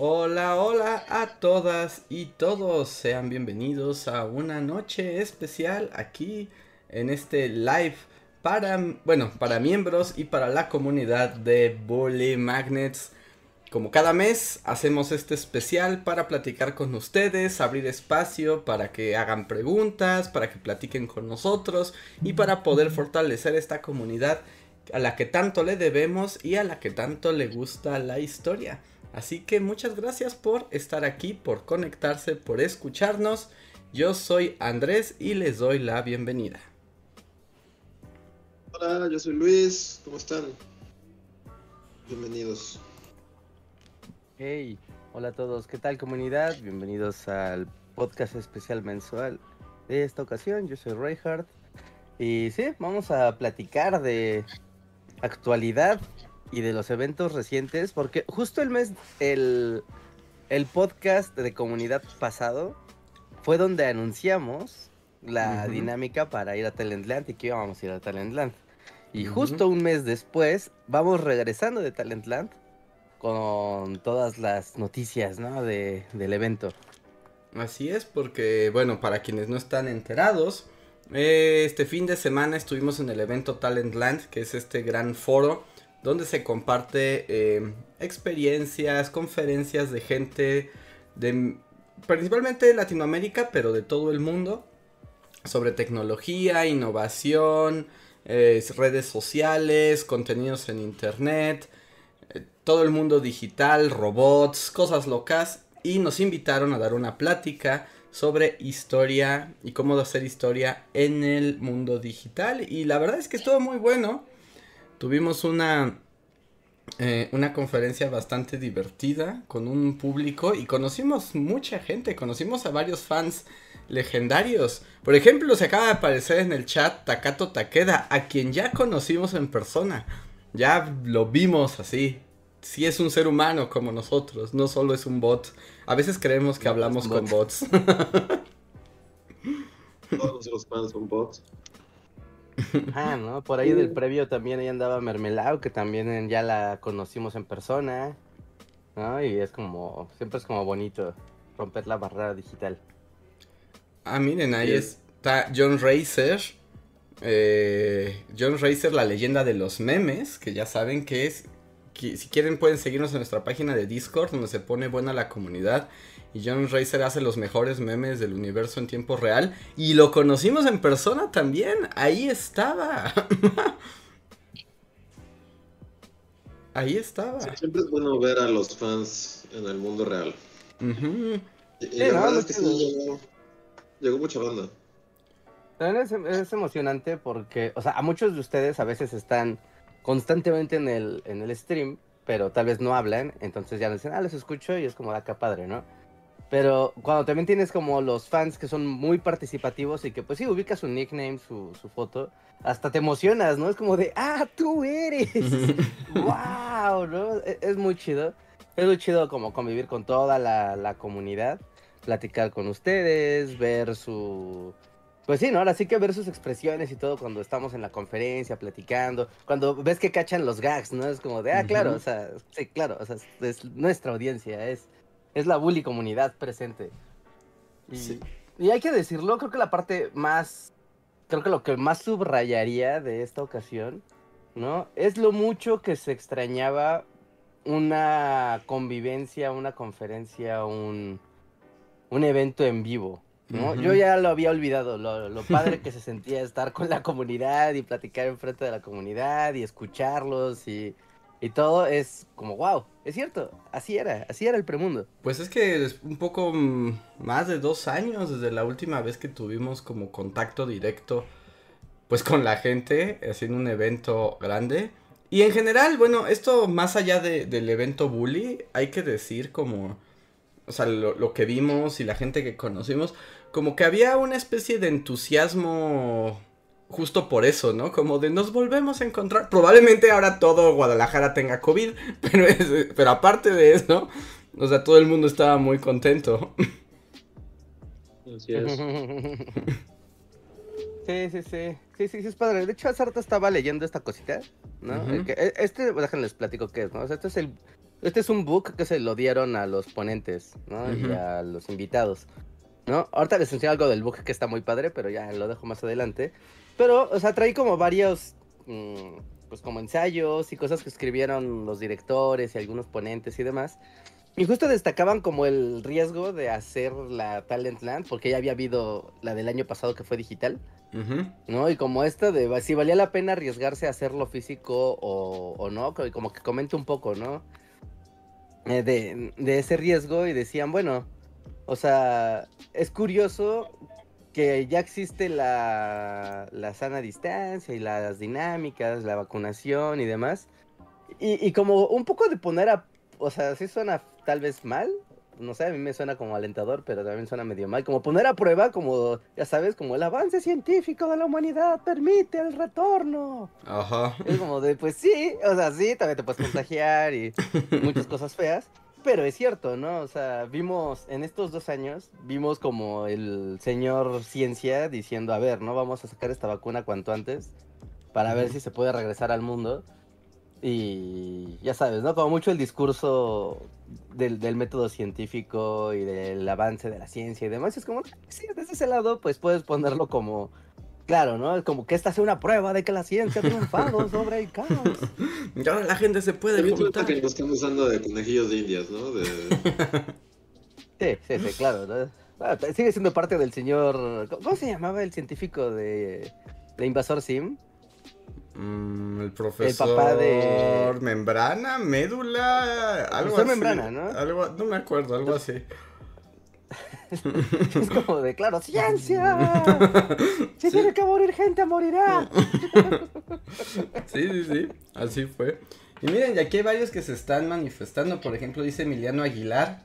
Hola, hola a todas y todos. Sean bienvenidos a una noche especial aquí en este live para, bueno, para miembros y para la comunidad de Bully Magnets. Como cada mes hacemos este especial para platicar con ustedes, abrir espacio para que hagan preguntas, para que platiquen con nosotros y para poder fortalecer esta comunidad a la que tanto le debemos y a la que tanto le gusta la historia. Así que muchas gracias por estar aquí, por conectarse, por escucharnos. Yo soy Andrés y les doy la bienvenida. Hola, yo soy Luis, ¿cómo están? Bienvenidos. Hey, hola a todos, ¿qué tal comunidad? Bienvenidos al podcast especial mensual de esta ocasión. Yo soy Reinhardt y sí, vamos a platicar de actualidad y de los eventos recientes, porque justo el mes, el, el podcast de comunidad pasado fue donde anunciamos la dinámica para ir a Talentland y que íbamos a ir a Talentland. Y justo un mes después vamos regresando de Talentland con todas las noticias ¿no? de, del evento. Así es, porque bueno, para quienes no están enterados, eh, este fin de semana estuvimos en el evento Talentland, que es este gran foro donde se comparte eh, experiencias, conferencias de gente de principalmente de Latinoamérica, pero de todo el mundo, sobre tecnología, innovación, eh, redes sociales, contenidos en internet, eh, todo el mundo digital, robots, cosas locas, y nos invitaron a dar una plática sobre historia y cómo hacer historia en el mundo digital. Y la verdad es que estuvo muy bueno tuvimos una, eh, una conferencia bastante divertida con un público y conocimos mucha gente, conocimos a varios fans legendarios. Por ejemplo, se acaba de aparecer en el chat Takato Takeda, a quien ya conocimos en persona. Ya lo vimos así. Sí es un ser humano como nosotros, no solo es un bot. A veces creemos que hablamos con bots. Todos los fans son bots. Ah, ¿no? Por ahí del previo también ahí andaba Mermelao, que también ya la conocimos en persona, ¿no? Y es como, siempre es como bonito romper la barrera digital. Ah, miren, ahí está John Racer. Eh, John Racer, la leyenda de los memes, que ya saben que es. Que si quieren pueden seguirnos en nuestra página de Discord, donde se pone buena la comunidad. Y John Racer hace los mejores memes del universo en tiempo real. Y lo conocimos en persona también. Ahí estaba. Ahí estaba. siempre es bueno ver a los fans en el mundo real. Y, la verdad es que sí, llegó, mucha banda. También es, es, emocionante porque, o sea, a muchos de ustedes a veces están constantemente en el, en el stream, pero tal vez no hablan, entonces ya dicen, ah, les escucho y es como acá ah, padre, ¿no? Pero cuando también tienes como los fans que son muy participativos y que pues sí, ubicas su nickname, su, su foto, hasta te emocionas, ¿no? Es como de, ah, tú eres. wow, ¿no? Es, es, muy chido. Es muy chido como convivir con toda la, la, comunidad, platicar con ustedes, ver su... Pues sí, ¿no? Ahora sí que ver sus expresiones y todo cuando estamos en la conferencia, platicando, cuando ves que cachan los gags, ¿no? Es como de, ah, claro, o sea, sí, claro, o sea, es nuestra audiencia, es es la bully comunidad presente. Y, y hay que decirlo, creo que la parte más, creo que lo que más subrayaría de esta ocasión, ¿no? Es lo mucho que se extrañaba una convivencia, una conferencia, un, un evento en vivo. ¿no? Yo ya lo había olvidado, lo, lo padre que se sentía estar con la comunidad y platicar enfrente de la comunidad y escucharlos y y todo es como, wow, es cierto, así era, así era el premundo. Pues es que es un poco mm, más de dos años desde la última vez que tuvimos como contacto directo, pues con la gente, haciendo un evento grande. Y en general, bueno, esto más allá de, del evento bully, hay que decir como, o sea, lo, lo que vimos y la gente que conocimos, como que había una especie de entusiasmo justo por eso, ¿no? Como de nos volvemos a encontrar. Probablemente ahora todo Guadalajara tenga COVID, pero, pero aparte de eso, o sea, todo el mundo estaba muy contento. Así es. Sí, sí, sí. Sí, sí, sí, es padre. De hecho, hace rato estaba leyendo esta cosita, ¿no? que, e, este, déjenles platico qué es, ¿no? O sea, este es el, Este es un book que se lo dieron a los ponentes, ¿no? Y a los invitados, ¿no? Ahorita les enseño algo del book que está muy padre, pero ya lo dejo más adelante. Pero, o sea, trae como varios, mm, pues como ensayos y cosas que escribieron los directores y algunos ponentes y demás. Y justo destacaban como el riesgo de hacer la Talentland, porque ya había habido la del año pasado que fue digital. ¿No? Y como esta de si valía la pena arriesgarse a hacerlo físico o, no, como que comento un poco, ¿no? Eh, de, de, ese riesgo y decían, bueno, o sea, es curioso que ya existe la, la sana distancia y las dinámicas, la vacunación y demás. Y, y como un poco de poner a, o sea, sí suena tal vez mal, no sé, a mí me suena como alentador, pero también suena medio mal. Como poner a prueba, como, ya sabes, como el avance científico de la humanidad permite el retorno. Ajá. Es como de, pues sí, o sea, sí, también te puedes contagiar y muchas cosas feas. Pero es cierto, ¿no? O sea, vimos en estos dos años, vimos como el señor ciencia diciendo, a ver, ¿no? Vamos a sacar esta vacuna cuanto antes para ver si se puede regresar al mundo. Y ya sabes, ¿no? Como mucho el discurso del, método científico y del avance de la ciencia y demás. Es como, sí, desde ese lado, pues puedes ponerlo como, claro, ¿no? Como que esta sea una prueba de que la ciencia ha triunfado sobre el caos. Y ahora la gente se puede juntar. que lo están usando de conejillos de indias, ¿no? De... sí, sí, sí, claro. sigue siendo parte del señor... ¿Cómo se llamaba el científico de, de Invasor Sim? Mm, el profesor. El papá de. Membrana, médula, algo así. membrana, ¿no? Algo, no me acuerdo, algo así. es como de, claro, ciencia. Si tiene que morir gente, morirá. sí, sí, sí, así fue. Y miren, y aquí hay varios que se están manifestando. Por ejemplo, dice Emiliano Aguilar.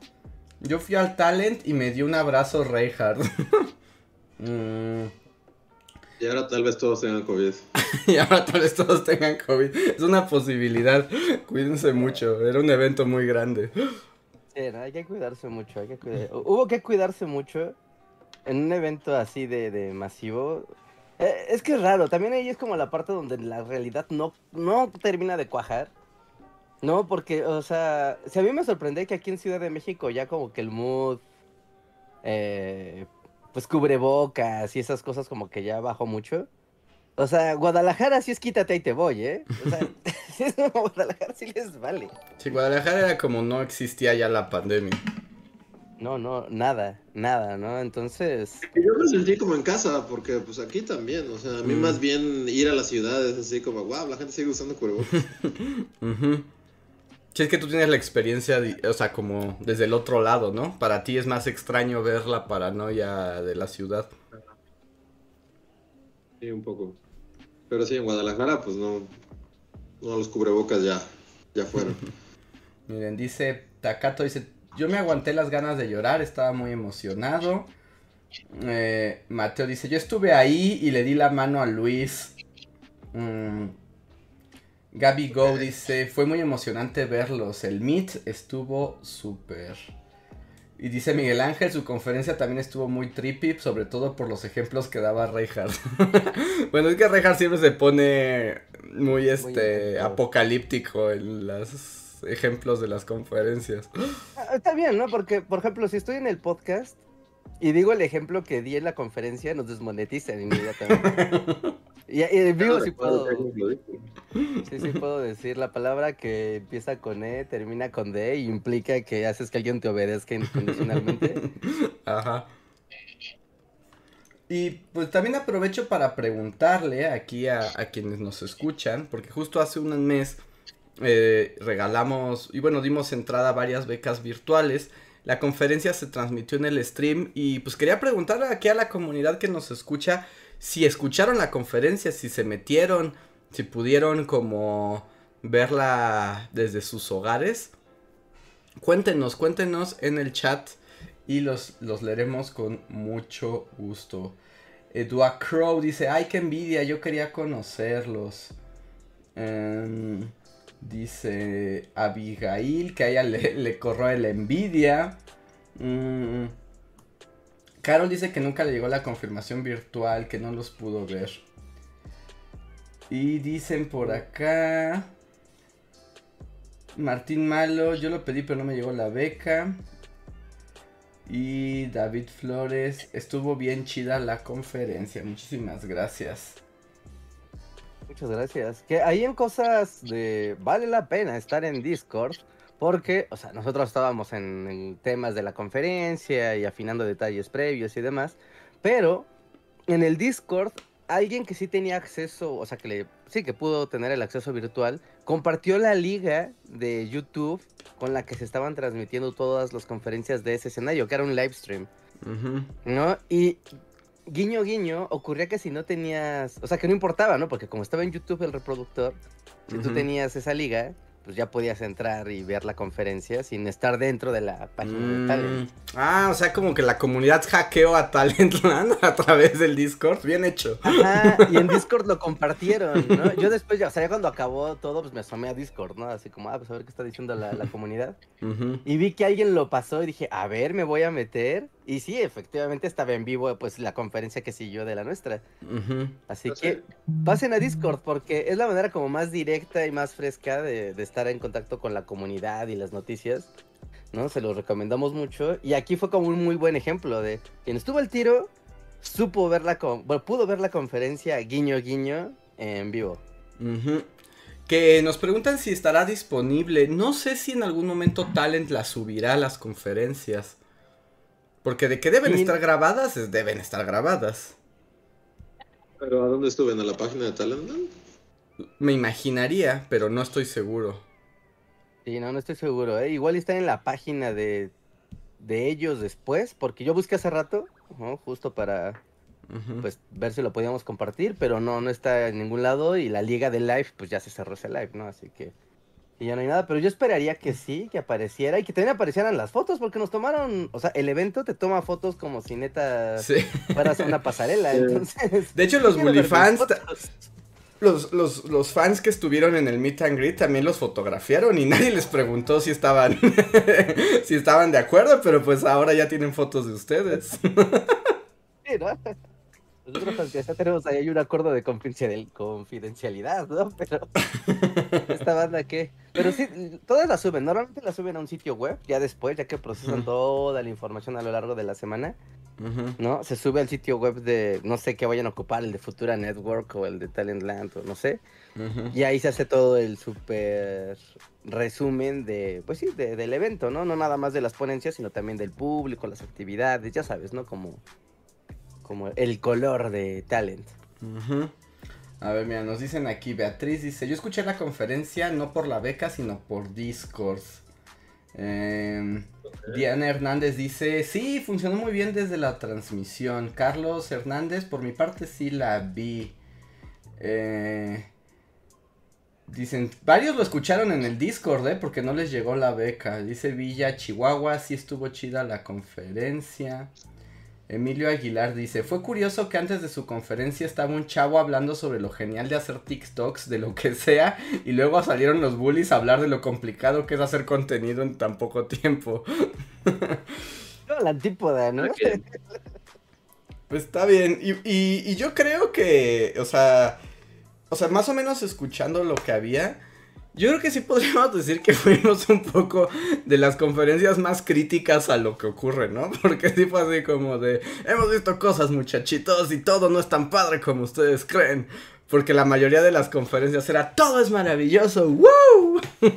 Yo fui al Talent y me dio un abrazo Reinhardt. mm. Y ahora tal vez todos tengan COVID. y ahora tal vez todos tengan COVID. Es una posibilidad. Cuídense mucho. Era un evento muy grande. Hay que cuidarse mucho. Hay que Hubo que cuidarse mucho en un evento así de, masivo. Eh, es que es raro. También ahí es como la parte donde la realidad no, no termina de cuajar. No, porque, o sea, si a mí me sorprende que aquí en Ciudad de México ya como que el mood eh, pues cubrebocas y esas cosas como que ya bajó mucho. O sea, Guadalajara sí es quítate y te voy, ¿eh? O sea, Guadalajara sí les vale. Sí, Guadalajara era como no existía ya la pandemia. No, no, nada, nada, ¿no? Entonces... Yo me sentí como en casa, porque pues aquí también, o sea, a mí mm. más bien ir a las ciudades así como, wow, la gente sigue usando cubrebocas. Si es que tú tienes la experiencia, o sea, como desde el otro lado, ¿no? Para ti es más extraño ver la paranoia de la ciudad. Sí, un poco. Pero sí, en Guadalajara, pues no, no los cubrebocas ya, ya fueron. Miren, dice Takato, dice, yo me aguanté las ganas de llorar, estaba muy emocionado. Eh, Mateo dice, yo estuve ahí y le di la mano a Luis. Mm, Gaby Go dice, fue muy emocionante verlos, el Meet estuvo súper. Y dice Miguel Ángel, su conferencia también estuvo muy trippy, sobre todo por los ejemplos que daba Reinhardt. bueno, es que Reinhardt siempre se pone muy este apocalíptico en los ejemplos de las conferencias. Ah, está bien, ¿no? Porque, por ejemplo, si estoy en el podcast y digo el ejemplo que di en la conferencia, nos desmonetizan inmediatamente. y, y vivo si puedo. Sí, sí puedo decir la palabra que empieza con E, termina con D y implica que haces que alguien te obedezca incondicionalmente. Ajá. Y pues también aprovecho para preguntarle aquí a, quienes nos escuchan, porque justo hace un mes eh, regalamos, y bueno, dimos entrada a varias becas virtuales. La conferencia se transmitió en el stream y pues quería preguntarle aquí a la comunidad que nos escucha si escucharon la conferencia, si se metieron, si pudieron como verla desde sus hogares. Cuéntenos, cuéntenos en el chat y los, los leeremos con mucho gusto. Edua Crow dice, ay, qué envidia, yo quería conocerlos. Em, dice Abigail que a ella le, le corroe la envidia. Mm, Carol dice que nunca le llegó la confirmación virtual, que no los pudo ver. Y dicen por acá. Martín Malo, yo lo pedí pero no me llegó la beca. Y David Flores, estuvo bien chida la conferencia, muchísimas gracias. Muchas gracias. Que ahí en cosas de vale la pena estar en Discord porque, o sea, nosotros estábamos en, temas de la conferencia y afinando detalles previos y demás, pero en el Discord alguien que sí tenía acceso, o sea, que le sí que pudo tener el acceso virtual, compartió la liga de YouTube con la que se estaban transmitiendo todas las conferencias de ese escenario, que era un live stream. ¿No? Y guiño guiño, ocurría que si no tenías, o sea, que no importaba, ¿no? Porque como estaba en YouTube el reproductor, si tú tenías esa liga, pues ya podías entrar y ver la conferencia sin estar dentro de la página de mm. Talent. Ah, o sea, como que la comunidad hackeó a Talentland a través del Discord, bien hecho. Ajá, y en Discord lo compartieron, ¿no? Yo después, ya, o sea, ya cuando acabó todo, pues me asomé a Discord, ¿no? Así como, ah, pues a ver qué está diciendo la, comunidad. Y vi que alguien lo pasó y dije, a ver, me voy a meter. Y sí, efectivamente estaba en vivo pues la conferencia que siguió de la nuestra. Así que pasen a Discord porque es la manera como más directa y más fresca de, estar en contacto con la comunidad y las noticias. ¿No? Se los recomendamos mucho. Y aquí fue como un muy buen ejemplo de quien estuvo al tiro, supo ver la bueno, pudo ver la conferencia guiño guiño en vivo. Que nos preguntan si estará disponible. No sé si en algún momento Talent la subirá a las conferencias. Porque de que deben estar grabadas, deben estar grabadas. ¿Pero a dónde estuve? ¿En la página de Talentland? Me imaginaría, pero no estoy seguro. Sí, no, no estoy seguro. ¿eh? Igual está en la página de, ellos después, porque yo busqué hace rato, justo para pues ver si lo podíamos compartir, pero no, no está en ningún lado y la liga de live, pues ya se cerró ese live, ¿no? Así que y ya no hay nada, pero yo esperaría que sí, que apareciera y que también aparecieran las fotos, porque nos tomaron, o sea, el evento te toma fotos como si neta sí. fueras una pasarela, entonces... De hecho, los fans los, los, los, fans que estuvieron en el meet and greet también los fotografiaron y nadie les preguntó si estaban, si estaban de acuerdo, pero pues ahora ya tienen fotos de ustedes. Sí, ¿no? Nosotros ya tenemos ahí un acuerdo de confidencialidad, ¿no? Pero esta banda qué. Pero sí, todas las suben. Normalmente las suben a un sitio web, ya después, ya que procesan toda la información a lo largo de la semana. ¿No? Se sube al sitio web de, no sé qué vayan a ocupar, el de Futura Network o el de Talentland o no sé. Y ahí se hace todo el súper resumen de, pues sí, del evento, ¿no? No nada más de las ponencias, sino también del público, las actividades, ya sabes, ¿no? Como como el color de talent. A ver, mira, nos dicen aquí, Beatriz dice, yo escuché la conferencia no por la beca, sino por Discord. Em, Diana Hernández dice, sí, funcionó muy bien desde la transmisión. Carlos Hernández, por mi parte sí la vi. Eh, dicen, varios lo escucharon en el Discord, ¿eh? Porque no les llegó la beca. Dice Villa, Chihuahua, sí estuvo chida la conferencia. Emilio Aguilar dice, fue curioso que antes de su conferencia estaba un chavo hablando sobre lo genial de hacer TikToks, de lo que sea, y luego salieron los bullies a hablar de lo complicado que es hacer contenido en tan poco tiempo. la antípoda, ¿no? Pues está bien, y, y yo creo que, o sea, o sea, más o menos escuchando lo que había, yo creo que sí podríamos decir que fuimos un poco de las conferencias más críticas a lo que ocurre, ¿no? Porque sí fue así como de, hemos visto cosas muchachitos y todo no es tan padre como ustedes creen. Porque la mayoría de las conferencias era, todo es maravilloso, ¡wow!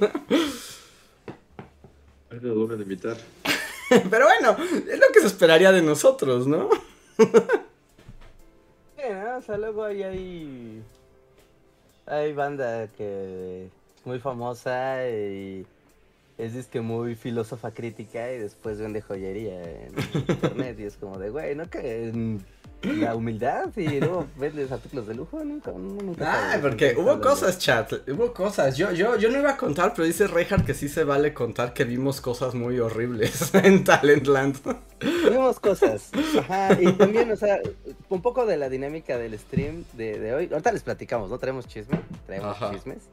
de invitar. Pero bueno, es lo que se esperaría de nosotros, ¿no? o sea, luego hay, hay, hay banda que muy famosa y es que muy filósofa crítica y después vende joyería en internet y es como de, güey, ¿no que la humildad y luego vendes artículos de lujo? Nunca, nunca Ah, porque hubo cosas, chat, hubo cosas. Yo, yo, yo no iba a contar, pero dice Reinhardt que sí se vale contar que vimos cosas muy horribles en Talentland. Vimos cosas, ajá, y también, o sea, un poco de la dinámica del stream de, de hoy. Ahorita les platicamos, ¿no? Traemos chisme, traemos chismes.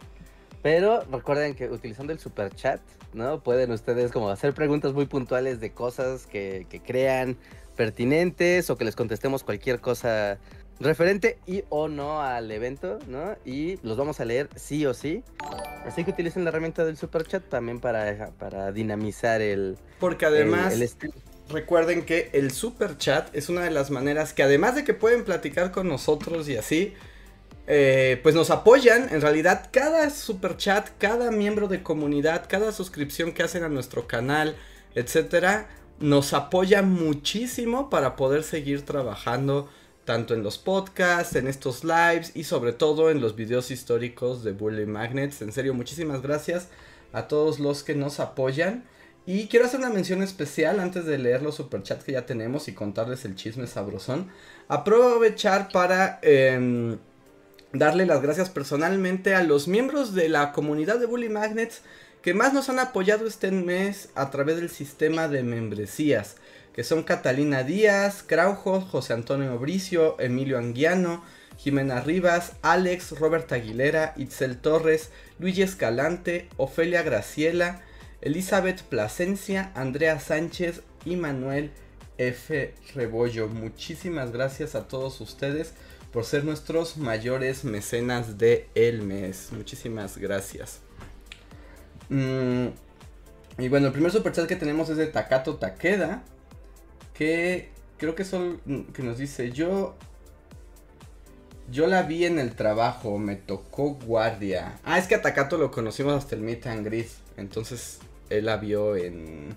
Pero recuerden que utilizando el super chat, ¿no? Pueden ustedes como hacer preguntas muy puntuales de cosas que, crean pertinentes o que les contestemos cualquier cosa referente y o no al evento, ¿no? Y los vamos a leer sí o sí. Así que utilicen la herramienta del super chat también para, para dinamizar el. Porque además. recuerden que el super chat es una de las maneras que además de que pueden platicar con nosotros y así, eh, pues nos apoyan. En realidad, cada super chat, cada miembro de comunidad, cada suscripción que hacen a nuestro canal, etcétera, nos apoya muchísimo para poder seguir trabajando tanto en los podcasts, en estos lives y sobre todo en los videos históricos de Bully Magnets. En serio, muchísimas gracias a todos los que nos apoyan. Y quiero hacer una mención especial antes de leer los superchats que ya tenemos y contarles el chisme sabrosón. Aprovechar para em, darle las gracias personalmente a los miembros de la comunidad de Bully Magnets que más nos han apoyado este mes a través del sistema de membresías que son Catalina Díaz, Craujo, José Antonio Bricio, Emilio Anguiano, Jimena Rivas, Alex, Robert Aguilera, Itzel Torres, Luigi Escalante, Ofelia Graciela, Elizabeth Plasencia, Andrea Sánchez y Manuel F. Rebollo. Muchísimas gracias a todos ustedes por ser nuestros mayores mecenas de el mes. Muchísimas gracias. Mm, y bueno, el primer superchat que tenemos es de Takato Takeda que creo que son que nos dice yo yo la vi en el trabajo, me tocó guardia. Ah, es que a Takato lo conocimos hasta el meet and greet, entonces él la vio en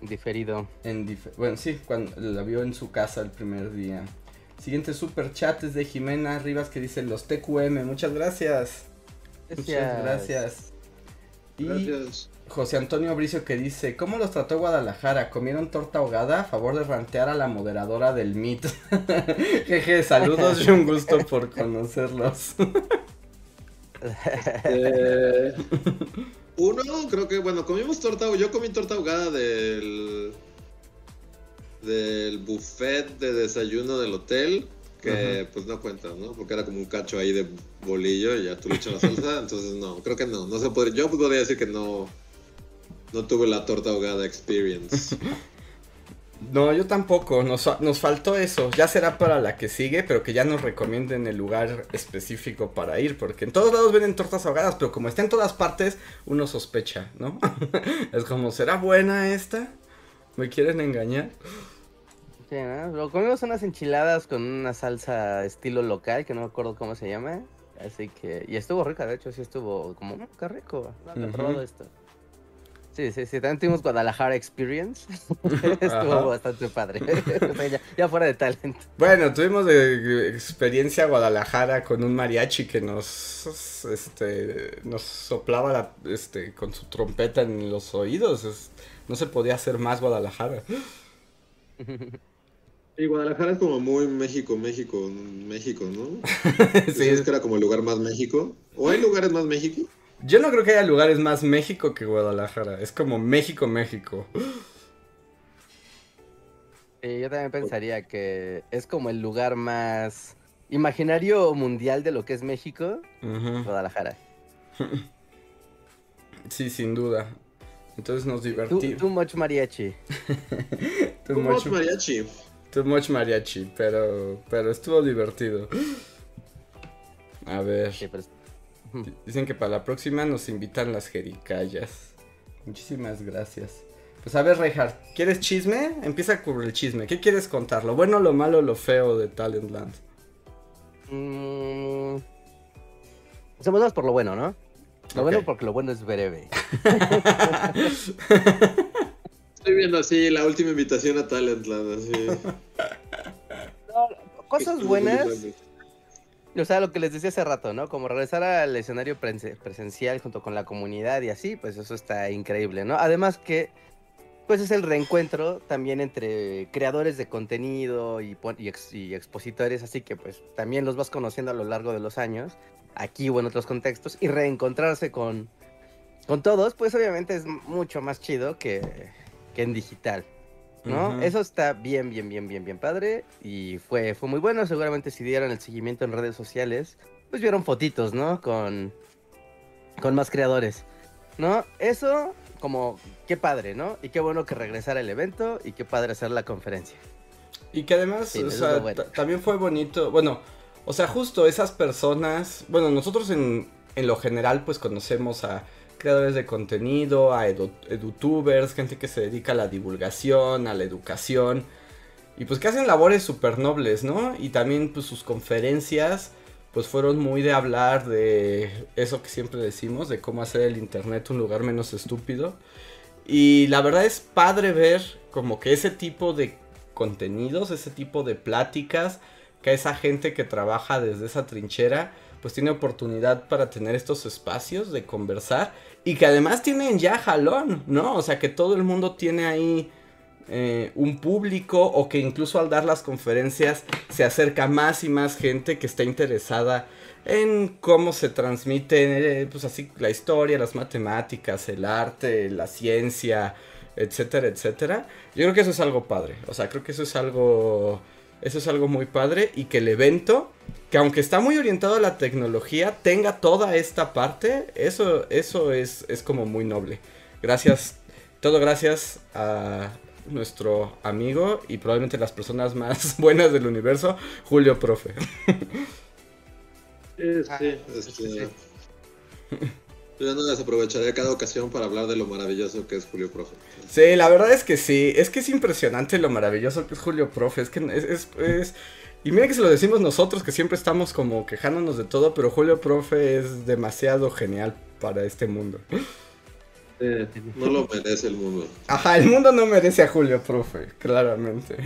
diferido. En bueno, sí, cuando la vio en su casa el primer día. Siguiente super chat es de Jimena Rivas que dice los TQM, muchas gracias. Muchas gracias. Y gracias. José Antonio Bricio que dice, ¿cómo los trató Guadalajara? ¿Comieron torta ahogada? A favor de rantear a la moderadora del MIT. Jeje, saludos y un gusto por conocerlos. Eh, uno, creo que, bueno, comimos torta, yo comí torta ahogada del, del buffet de desayuno del hotel, que pues no cuenta, ¿no? Porque era como un cacho ahí de bolillo y ya tú le echas la salsa, entonces no, creo que no, no se podría, yo podría decir que no no tuve la torta ahogada experience. No, yo tampoco. Nos, faltó eso. Ya será para la que sigue, pero que ya nos recomienden el lugar específico para ir. Porque en todos lados venden tortas ahogadas, pero como está en todas partes, uno sospecha, ¿no? es como, ¿será buena esta? ¿Me quieren engañar? Sí, ¿no? comimos unas enchiladas con una salsa estilo local, que no me acuerdo cómo se llama. Así que, y estuvo rica, de hecho, sí estuvo como, mm, qué rico. No, esto. Sí, sí, sí, también tuvimos Guadalajara Experience. Estuvo bastante padre. ya, fuera de talento. Bueno, tuvimos de experiencia Guadalajara con un mariachi que nos este nos soplaba este con su trompeta en los oídos. no se podía hacer más Guadalajara. Y Guadalajara es como muy México, México, México, ¿no? sí. ¿Es que era como el lugar más México? ¿O hay lugares más México? Yo no creo que haya lugares más México que Guadalajara. Es como México, México. yo también pensaría que es como el lugar más imaginario mundial de lo que es México, Guadalajara. Sí, sin duda. Entonces nos divertimos. Too, much mariachi. too, much, mariachi. Too much mariachi, pero, pero estuvo divertido. A ver. Dicen que para la próxima nos invitan las jericayas. Muchísimas gracias. Pues a ver, Reinhardt, ¿quieres chisme? Empieza con el chisme. ¿Qué quieres contar? ¿Lo bueno, lo malo, lo feo de Talentland? Mm... Empecemos por lo bueno, ¿no? Lo bueno porque lo bueno es breve. Estoy viendo así la última invitación a Talentland, así. cosas buenas. O sea, lo que les decía hace rato, ¿no? Como regresar al escenario presencial junto con la comunidad y así, pues eso está increíble, ¿no? Además que, pues es el reencuentro también entre creadores de contenido y, y, expositores, así que pues también los vas conociendo a lo largo de los años, aquí o en otros contextos, y reencontrarse con, con todos, pues obviamente es mucho más chido que, que en digital. ¿no? Eso está bien, bien, bien, bien, bien padre y fue, fue muy bueno. Seguramente si dieron el seguimiento en redes sociales, pues vieron fotitos, ¿no? Con, con más creadores, ¿no? Eso, como, qué padre, ¿no? Y qué bueno que regresara el evento y qué padre hacer la conferencia. Y que además, o sea, también fue bonito, bueno, o sea, justo esas personas, bueno, nosotros en, en lo general pues conocemos a creadores de contenido, a edutubers, gente que se dedica a la divulgación, a la educación, y pues que hacen labores súper nobles, ¿no? Y también pues sus conferencias pues fueron muy de hablar de eso que siempre decimos, de cómo hacer el Internet un lugar menos estúpido. Y la verdad es padre ver como que ese tipo de contenidos, ese tipo de pláticas, que esa gente que trabaja desde esa trinchera, pues tiene oportunidad para tener estos espacios de conversar y que además tienen ya jalón, ¿no? O sea, que todo el mundo tiene ahí eh, un público o que incluso al dar las conferencias se acerca más y más gente que está interesada en cómo se transmite, eh, pues así, la historia, las matemáticas, el arte, la ciencia, etcétera, etcétera. Yo creo que eso es algo padre, o sea, creo que eso es algo, eso es algo muy padre y que el evento, que aunque está muy orientado a la tecnología, tenga toda esta parte, eso, eso es, es como muy noble. Gracias, todo gracias a, nuestro amigo y probablemente las personas más buenas del universo, Julio Profe. Sí, sí, este, Yo no desaprovecharé cada ocasión para hablar de lo maravilloso que es Julio Profe. Sí, la verdad es que sí, es que es impresionante lo maravilloso que es Julio Profe, es que es, es, y mira que se lo decimos nosotros que siempre estamos como quejándonos de todo, pero Julio Profe es demasiado genial para este mundo no lo merece el mundo. Ajá, el mundo no merece a Julio, profe, claramente.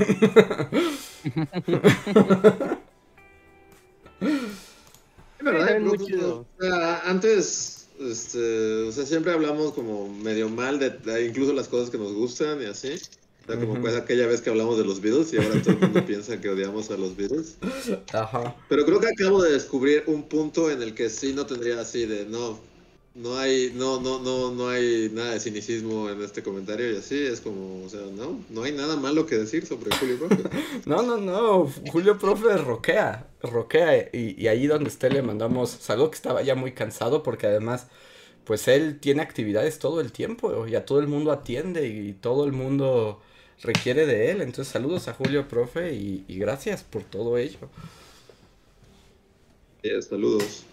¿verdad? antes, este, o sea, siempre hablamos como medio mal de, incluso las cosas que nos gustan y así. O sea, como pues aquella vez que hablamos de los Beatles y ahora todo el mundo piensa que odiamos a los Beatles. Ajá. Pero creo que acabo de descubrir un punto en el que sí no tendría así de, no, no hay, no, no, no, no hay nada de cinicismo en este comentario y así es como, o sea, no, no hay nada malo que decir sobre Julio Profe. no, no, no, Julio Profe roquea, roquea y, y ahí donde esté le mandamos saludo que estaba ya muy cansado porque además, pues él tiene actividades todo el tiempo y a todo el mundo atiende y todo el mundo requiere de él, entonces saludos a Julio Profe y, gracias por todo ello. saludos.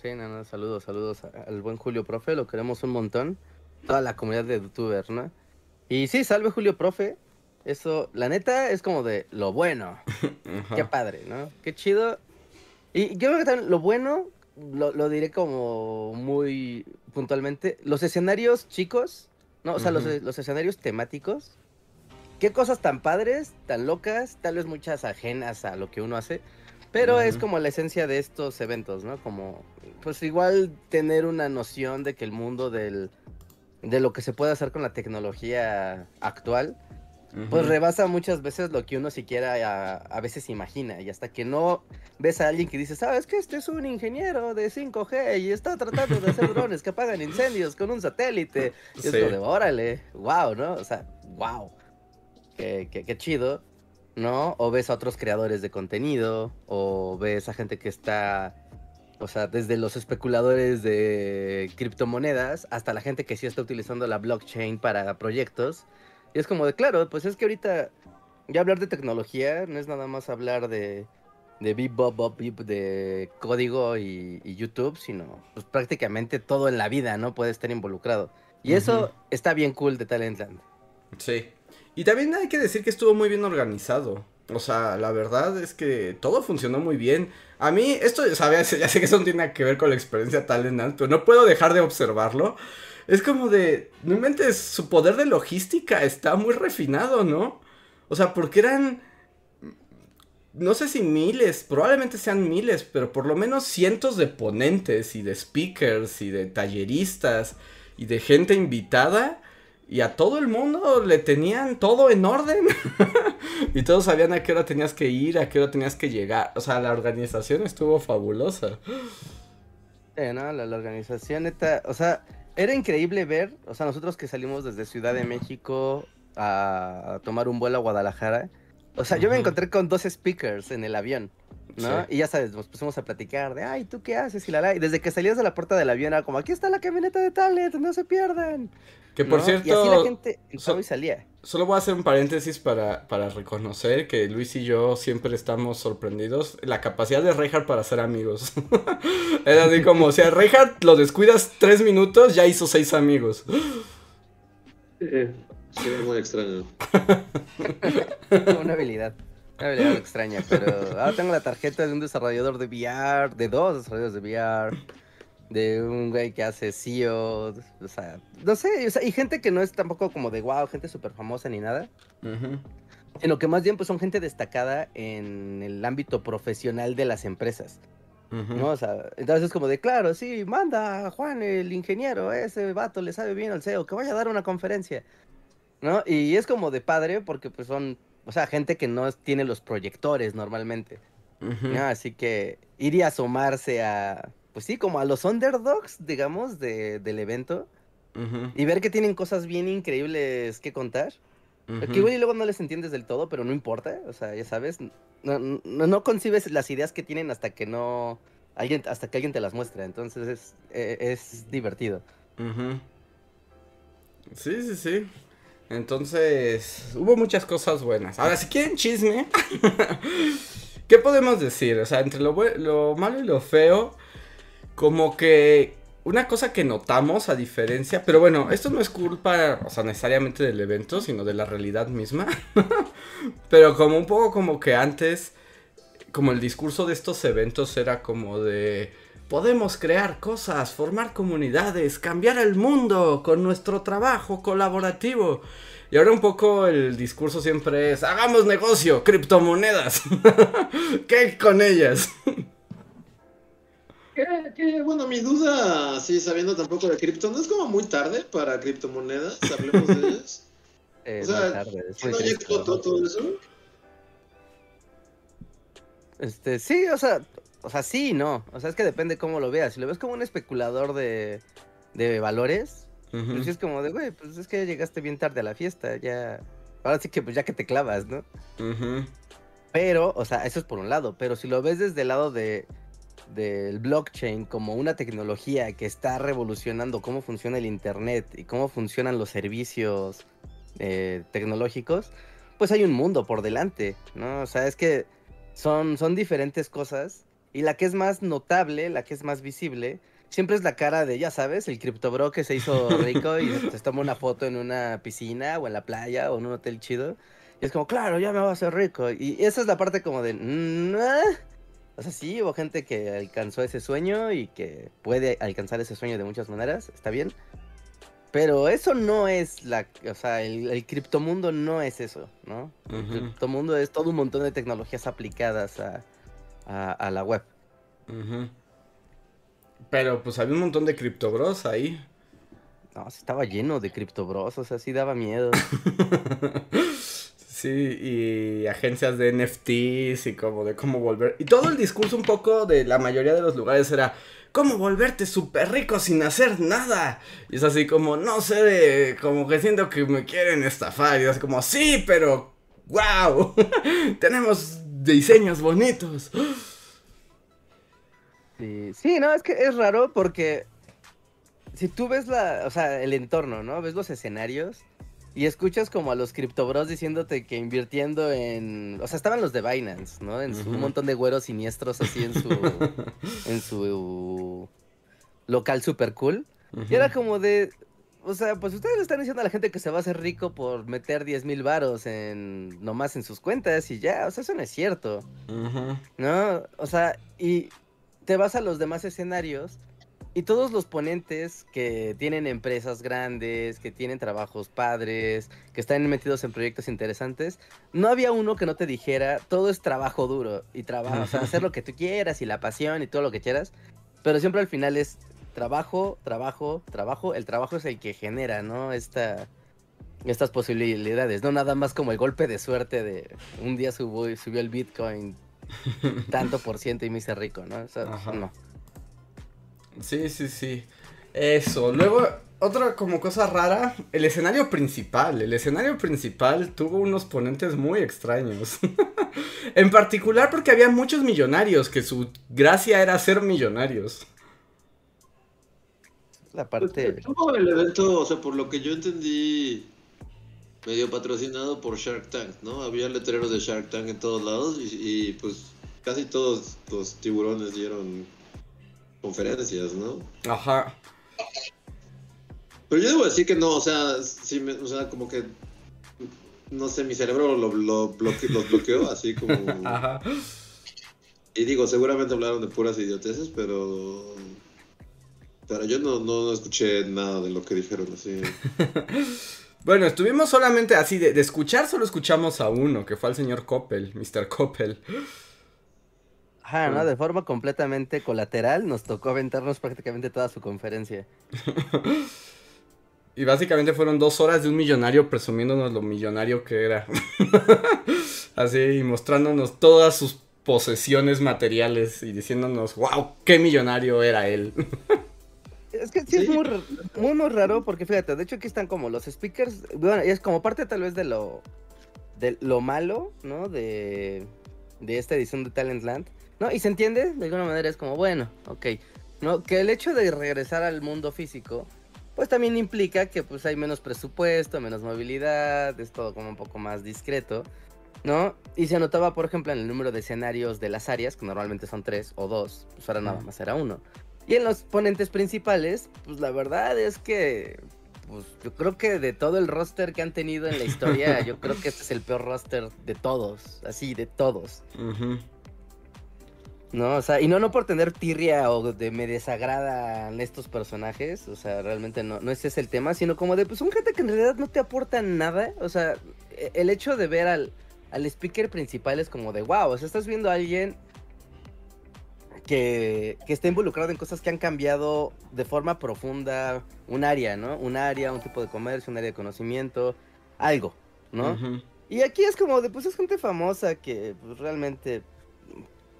Sí, no, saludos, saludos al buen Julio Profe, lo queremos un montón. Toda la comunidad de youtubers, ¿no? Y sí, salve Julio Profe. Eso, la neta, es como de lo bueno. Qué padre, ¿no? Qué chido. Y yo creo que también lo bueno, lo, diré como muy puntualmente, los escenarios chicos, ¿no? O sea, los, los escenarios temáticos. Qué cosas tan padres, tan locas, tal vez muchas ajenas a lo que uno hace. Pero es como la esencia de estos eventos, ¿no? Como, pues igual tener una noción de que el mundo del, de lo que se puede hacer con la tecnología actual, pues rebasa muchas veces lo que uno siquiera a, veces imagina. Y hasta que no ves a alguien que dice, sabes que este es un ingeniero de 5G y está tratando de hacer drones que apagan incendios con un satélite. Y es como de, órale, wow, ¿no? O sea, wow. Qué, qué, qué chido. ¿No? O ves a otros creadores de contenido, o ves a gente que está, o sea, desde los especuladores de criptomonedas hasta la gente que sí está utilizando la blockchain para proyectos. Y es como de, claro, pues es que ahorita ya hablar de tecnología no es nada más hablar de, de beep, bop, bop, beep, de código y, YouTube, sino pues prácticamente todo en la vida, ¿no? Puede estar involucrado. Y eso está bien cool de Talentland. Sí, y también hay que decir que estuvo muy bien organizado. O sea, la verdad es que todo funcionó muy bien. A mí, esto, ya sé que eso no tiene que ver con la experiencia Talent pero no puedo dejar de observarlo. Es como de, no inventes, su poder de logística está muy refinado, ¿no? O sea, porque eran, no sé si miles, probablemente sean miles, pero por lo menos cientos de ponentes y de speakers y de talleristas y de gente invitada y a todo el mundo le tenían todo en orden. y todos sabían a qué hora tenías que ir, a qué hora tenías que llegar. O sea, la organización estuvo fabulosa. Eh, no, la, organización, neta, o sea, era increíble ver, o sea, nosotros que salimos desde Ciudad de México a, tomar un vuelo a Guadalajara. O sea, yo me encontré con dos speakers en el avión. ¿No? Y ya sabes, nos pusimos a platicar de, ay, ¿tú qué haces? Y la, Y desde que salías de la puerta del avión era como, aquí está la camioneta de Talent, no se pierdan. Que por cierto. Y así la gente y salía. Solo voy a hacer un paréntesis para, para reconocer que Luis y yo siempre estamos sorprendidos. La capacidad de Reinhardt para ser amigos. es así como, o sea, Reinhardt lo descuidas tres minutos, ya hizo seis amigos. Eh, sería muy extraño. Una habilidad. Una habilidad extraña, pero ahora tengo la tarjeta de un desarrollador de VR, de dos desarrolladores de VR de un güey que hace SEO, o sea, no sé, o sea, y gente que no es tampoco como de wow, gente súper famosa ni nada, sino que más bien pues son gente destacada en el ámbito profesional de las empresas. ¿No? O sea, entonces es como de, claro, sí, manda a Juan, el ingeniero, ese vato le sabe bien al SEO, que vaya a dar una conferencia, ¿no? Y es como de padre porque pues son, o sea, gente que no tiene los proyectores normalmente, Así que ir a asomarse a, pues sí, como a los underdogs, digamos, de, del evento. Y ver que tienen cosas bien increíbles que contar. Que igual y luego no les entiendes del todo, pero no importa. O sea, ya sabes, no, no, concibes las ideas que tienen hasta que no. Alguien, hasta que alguien te las muestra. Entonces es, e, es, divertido. Sí, sí, sí. Entonces, hubo muchas cosas buenas. Ahora, si quieren chisme, ¿qué podemos decir? O sea, entre lo, lo malo y lo feo, como que una cosa que notamos a diferencia, pero bueno, esto no es culpa, o sea, necesariamente del evento, sino de la realidad misma. pero como un poco como que antes, como el discurso de estos eventos era como de podemos crear cosas, formar comunidades, cambiar el mundo con nuestro trabajo colaborativo. Y ahora un poco el discurso siempre es, hagamos negocio, criptomonedas. ¿Qué con ellas? bueno, mi duda, sí, sabiendo tampoco de cripto, ¿no es como muy tarde para criptomonedas? Hablemos de ellas. Eh, o sea, tarde, ¿no ya explotó todo eso? Este, sí, o sea, o sea, sí no. O sea, es que depende cómo lo veas. Si lo ves como un especulador de, de valores, pues es como de, güey, pues es que llegaste bien tarde a la fiesta, ya. Ahora sí que, pues ya que te clavas, ¿no? Pero, o sea, eso es por un lado. Pero si lo ves desde el lado de del blockchain como una tecnología que está revolucionando cómo funciona el Internet y cómo funcionan los servicios eh, tecnológicos, pues hay un mundo por delante, ¿no? O sea, es que son, son diferentes cosas y la que es más notable, la que es más visible, siempre es la cara de, ya sabes, el criptobro que se hizo rico y se toma una foto en una piscina o en la playa o en un hotel chido. Y es como, claro, ya me voy a hacer rico. Y esa es la parte como de, mm, o sea, sí, hubo gente que alcanzó ese sueño y que puede alcanzar ese sueño de muchas maneras, está bien. Pero eso no es la, o sea, el, criptomundo no es eso, ¿no? El criptomundo es todo un montón de tecnologías aplicadas a, a, la web. Pero pues había un montón de criptobros ahí. No, estaba lleno de criptobros, o sea, sí daba miedo. Sí, y agencias de NFTs y como de cómo volver. Y todo el discurso un poco de la mayoría de los lugares era cómo volverte súper rico sin hacer nada. Y es así como, no sé, de, como que siento que me quieren estafar. Y es como, sí, pero, wow, tenemos diseños bonitos. Sí, sí, no, es que es raro porque si tú ves la, o sea, el entorno, ¿no? Ves los escenarios y escuchas como a los criptobros diciéndote que invirtiendo en. O sea, estaban los de Binance, ¿no? En su, un montón de güeros siniestros así en su. en su local super cool. Y era como de. O sea, pues ustedes le están diciendo a la gente que se va a hacer rico por meter 10 mil varos en. nomás en sus cuentas y ya. O sea, eso no es cierto. ¿No? O sea, y te vas a los demás escenarios y todos los ponentes que tienen empresas grandes, que tienen trabajos padres, que están metidos en proyectos interesantes, no había uno que no te dijera, todo es trabajo duro y trabajo, o sea, hacer lo que tú quieras y la pasión y todo lo que quieras, pero siempre al final es trabajo, trabajo, trabajo, el trabajo es el que genera, ¿no? Esta, estas posibilidades, no nada más como el golpe de suerte de un día subió, subió el Bitcoin tanto por ciento y me hice rico, ¿no? O sea, no. Sí, sí, sí. Eso. Luego, otra como cosa rara, el escenario principal. El escenario principal tuvo unos ponentes muy extraños. en particular porque había muchos millonarios, que su gracia era ser millonarios. La parte... Pues, el evento, o sea, por lo que yo entendí, medio patrocinado por Shark Tank, ¿no? Había letreros de Shark Tank en todos lados y, pues casi todos los tiburones dieron conferencias, ¿no? Ajá. Pero yo debo decir que no, o sea, me, o sea, como que no sé, mi cerebro lo, lo los bloqueó así como. Ajá. Y digo, seguramente hablaron de puras idioteces, pero. Pero yo no, no, escuché nada de lo que dijeron así. bueno, estuvimos solamente así, de, escuchar solo escuchamos a uno, que fue al señor Coppel, Mr. Coppel. Ajá, ¿no? De forma completamente colateral nos tocó aventarnos prácticamente toda su conferencia. Y básicamente fueron dos horas de un millonario presumiéndonos lo millonario que era. Así, mostrándonos todas sus posesiones materiales y diciéndonos, wow, qué millonario era él. Es que sí, es muy, muy, muy raro porque fíjate, de hecho aquí están como los speakers, bueno, es como parte tal vez de lo, de lo malo, ¿no? De, de esta edición de Talentland, ¿no? Y se entiende, de alguna manera es como, bueno, ok, ¿no? Que el hecho de regresar al mundo físico, pues también implica que pues hay menos presupuesto, menos movilidad, es todo como un poco más discreto, ¿no? Y se notaba, por ejemplo, en el número de escenarios de las áreas, que normalmente son tres o dos, pues ahora nada más era uno. Y en los ponentes principales, pues la verdad es que, pues yo creo que de todo el roster que han tenido en la historia, yo creo que este es el peor roster de todos, así, de todos. ¿no? O sea, y no, no por tener tirria o de me desagradan estos personajes, o sea, realmente no, no ese es el tema, sino como de, pues, un gente que en realidad no te aporta nada, o sea, e, el hecho de ver al, al speaker principal es como de, wow, o sea, estás viendo a alguien que, que está involucrado en cosas que han cambiado de forma profunda un área, ¿no? Un área, un tipo de comercio, un área de conocimiento, algo, ¿no? Y aquí es como de, pues es gente famosa que pues, realmente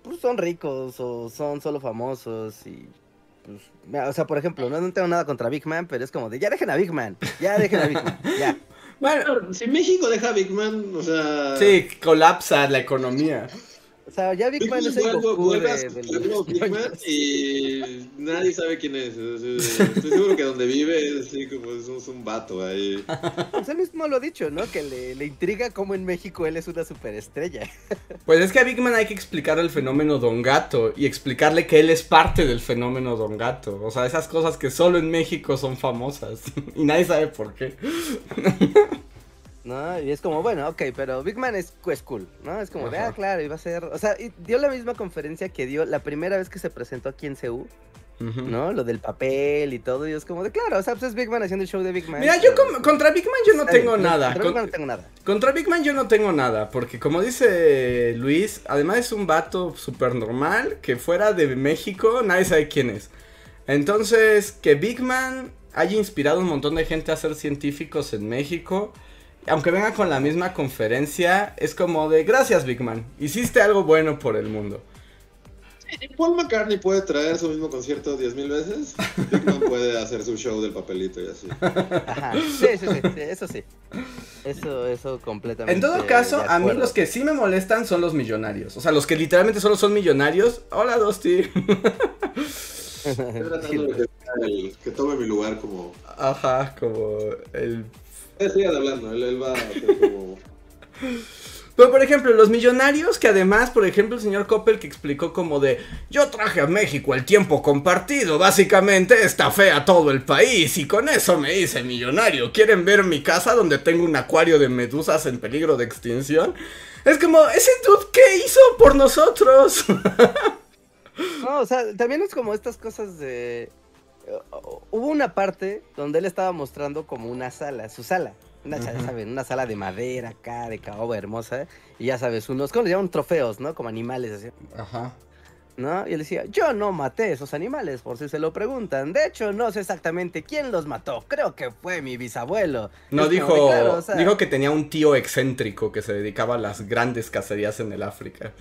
pues son ricos o son solo famosos y pues, o sea, por ejemplo, no, tengo nada contra Big Man, pero es como de ya dejen a Big Man, ya dejen a Big Man, ya. Bueno, si México deja a Big Man, o sea. Sí, colapsa la economía. O sea, ya Big, Man es el Goku Big Man y nadie sabe quién es. Estoy seguro que donde vive es así como es un vato ahí. Pues él mismo lo ha dicho, ¿no? Que le, le intriga cómo en México él es una superestrella. Pues es que a Big Man hay que explicar el fenómeno Don Gato y explicarle que él es parte del fenómeno Don Gato. O sea, esas cosas que solo en México son famosas y nadie sabe por qué. ¿No? Y es como, bueno, ok, pero Big Man es, cool, ¿no? Es como, de, ah, claro, iba a ser, o sea, dio la misma conferencia que dio la primera vez que se presentó aquí en CU. ¿No? Lo del papel y todo, y es como de claro, o sea, pues es Big Man haciendo el show de Big Man. Mira, yo contra Big Man yo no tengo nada. Contra Big Man no tengo nada. Contra Big Man yo no tengo nada, porque como dice Luis, además es un vato súper normal, que fuera de México nadie sabe quién es. Entonces, que Big Man haya inspirado un montón de gente a ser científicos en México, aunque venga con la misma conferencia, es como de gracias Big Man, hiciste algo bueno por el mundo. Paul McCartney puede traer su mismo concierto 10.000 veces. Big Man puede hacer su show del papelito y así. Ajá. Sí, sí, sí, eso sí. Eso, eso completamente. En todo caso, a mí los que sí me molestan son los millonarios. O sea, los que literalmente solo son millonarios. Hola, Dusty. que tome mi lugar como. Ajá, como el hablando, él, va como... Pero por ejemplo, los millonarios que además, por ejemplo, el señor Coppel que explicó como de yo traje a México el tiempo compartido, básicamente estafé a todo el país y con eso me hice millonario. ¿Quieren ver mi casa donde tengo un acuario de medusas en peligro de extinción? Es como, ese dude, ¿qué hizo por nosotros? no, o sea, también es como estas cosas de hubo una parte donde él estaba mostrando como una sala, su sala. Una, una sala de madera acá, de caoba hermosa. Y ya sabes, unos, ¿cómo le llaman? Trofeos, ¿no? Como animales así. Ajá. ¿No? Y él decía, yo no maté esos animales, por si se lo preguntan. De hecho, no sé exactamente quién los mató. Creo que fue mi bisabuelo. No, dijo, dijo que tenía un tío excéntrico que se dedicaba a las grandes cacerías en el África.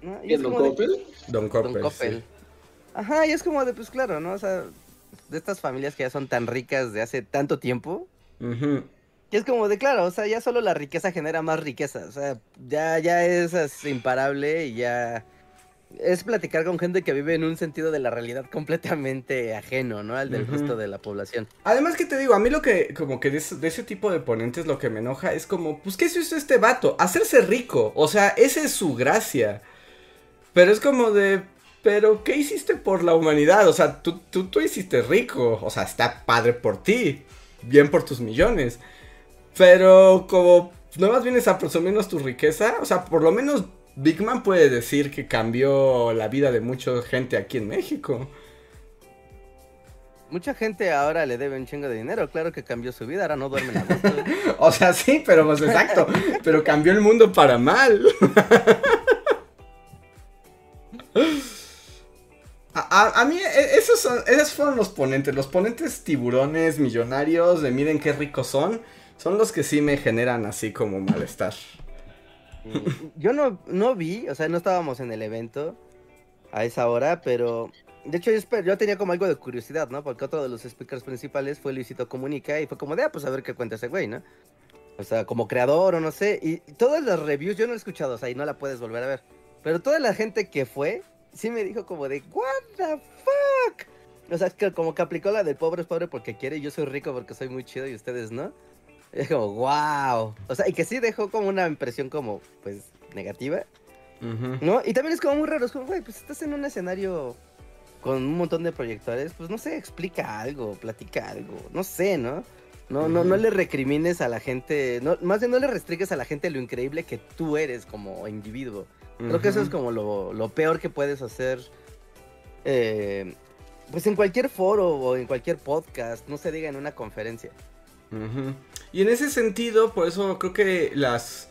Don, Coppel? Don Coppel? Ajá, y es como de, pues claro, ¿no? O sea, de estas familias que ya son tan ricas de hace tanto tiempo. Y es como de claro, o sea, ya solo la riqueza genera más riqueza. O sea, ya, ya es, imparable y ya. es platicar con gente que vive en un sentido de la realidad completamente ajeno, ¿no? Al del resto de la población. Además que te digo, a mí lo que, como que de, ese- de ese tipo de ponentes lo que me enoja es como, pues, ¿qué hizo este vato? Hacerse rico. O sea, esa es su gracia. Pero es como de, pero ¿qué hiciste por la humanidad? O sea, tú, tú, tú hiciste rico. O sea, está padre por ti. Bien por tus millones. Pero como no más vienes a presumirnos tu riqueza, o sea, por lo menos Big Man puede decir que cambió la vida de mucha gente aquí en México. Mucha gente ahora le debe un chingo de dinero, claro que cambió su vida, ahora no duermen a gusto. O sea, sí, pero pues exacto. pero cambió el mundo para mal. A, a- mí, e- esos, son, esos fueron los ponentes. Los ponentes tiburones millonarios de miren qué ricos son. Son los que sí me generan así como malestar. Yo no, no vi, o sea, no estábamos en el evento a esa hora, pero de hecho yo, yo tenía como algo de curiosidad, ¿no? Porque otro de los speakers principales fue Luisito Comunica y fue como de, ah, pues a ver qué cuenta ese güey, ¿no? O sea, como creador o no sé, y todas las reviews yo no he escuchado, o sea, y no la puedes volver a ver. Pero toda la gente que fue, sí me dijo como de, what the fuck? O sea, que como que aplicó la del pobre es pobre porque quiere y yo soy rico porque soy muy chido y ustedes no. Es como, wow. O sea, y que sí dejó como una impresión como, pues, negativa. ¿No? Y también es como muy raro, es como, güey, pues estás en un escenario con un montón de proyectores, pues no sé, explica algo, platica algo, no sé, ¿no? No, no, no le recrimines a la gente, no, más bien no le restrigues a la gente lo increíble que tú eres como individuo. Creo que eso es como lo, lo peor que puedes hacer, eh, pues en cualquier foro o en cualquier podcast, no se diga en una conferencia. Y en ese sentido, por eso creo que las...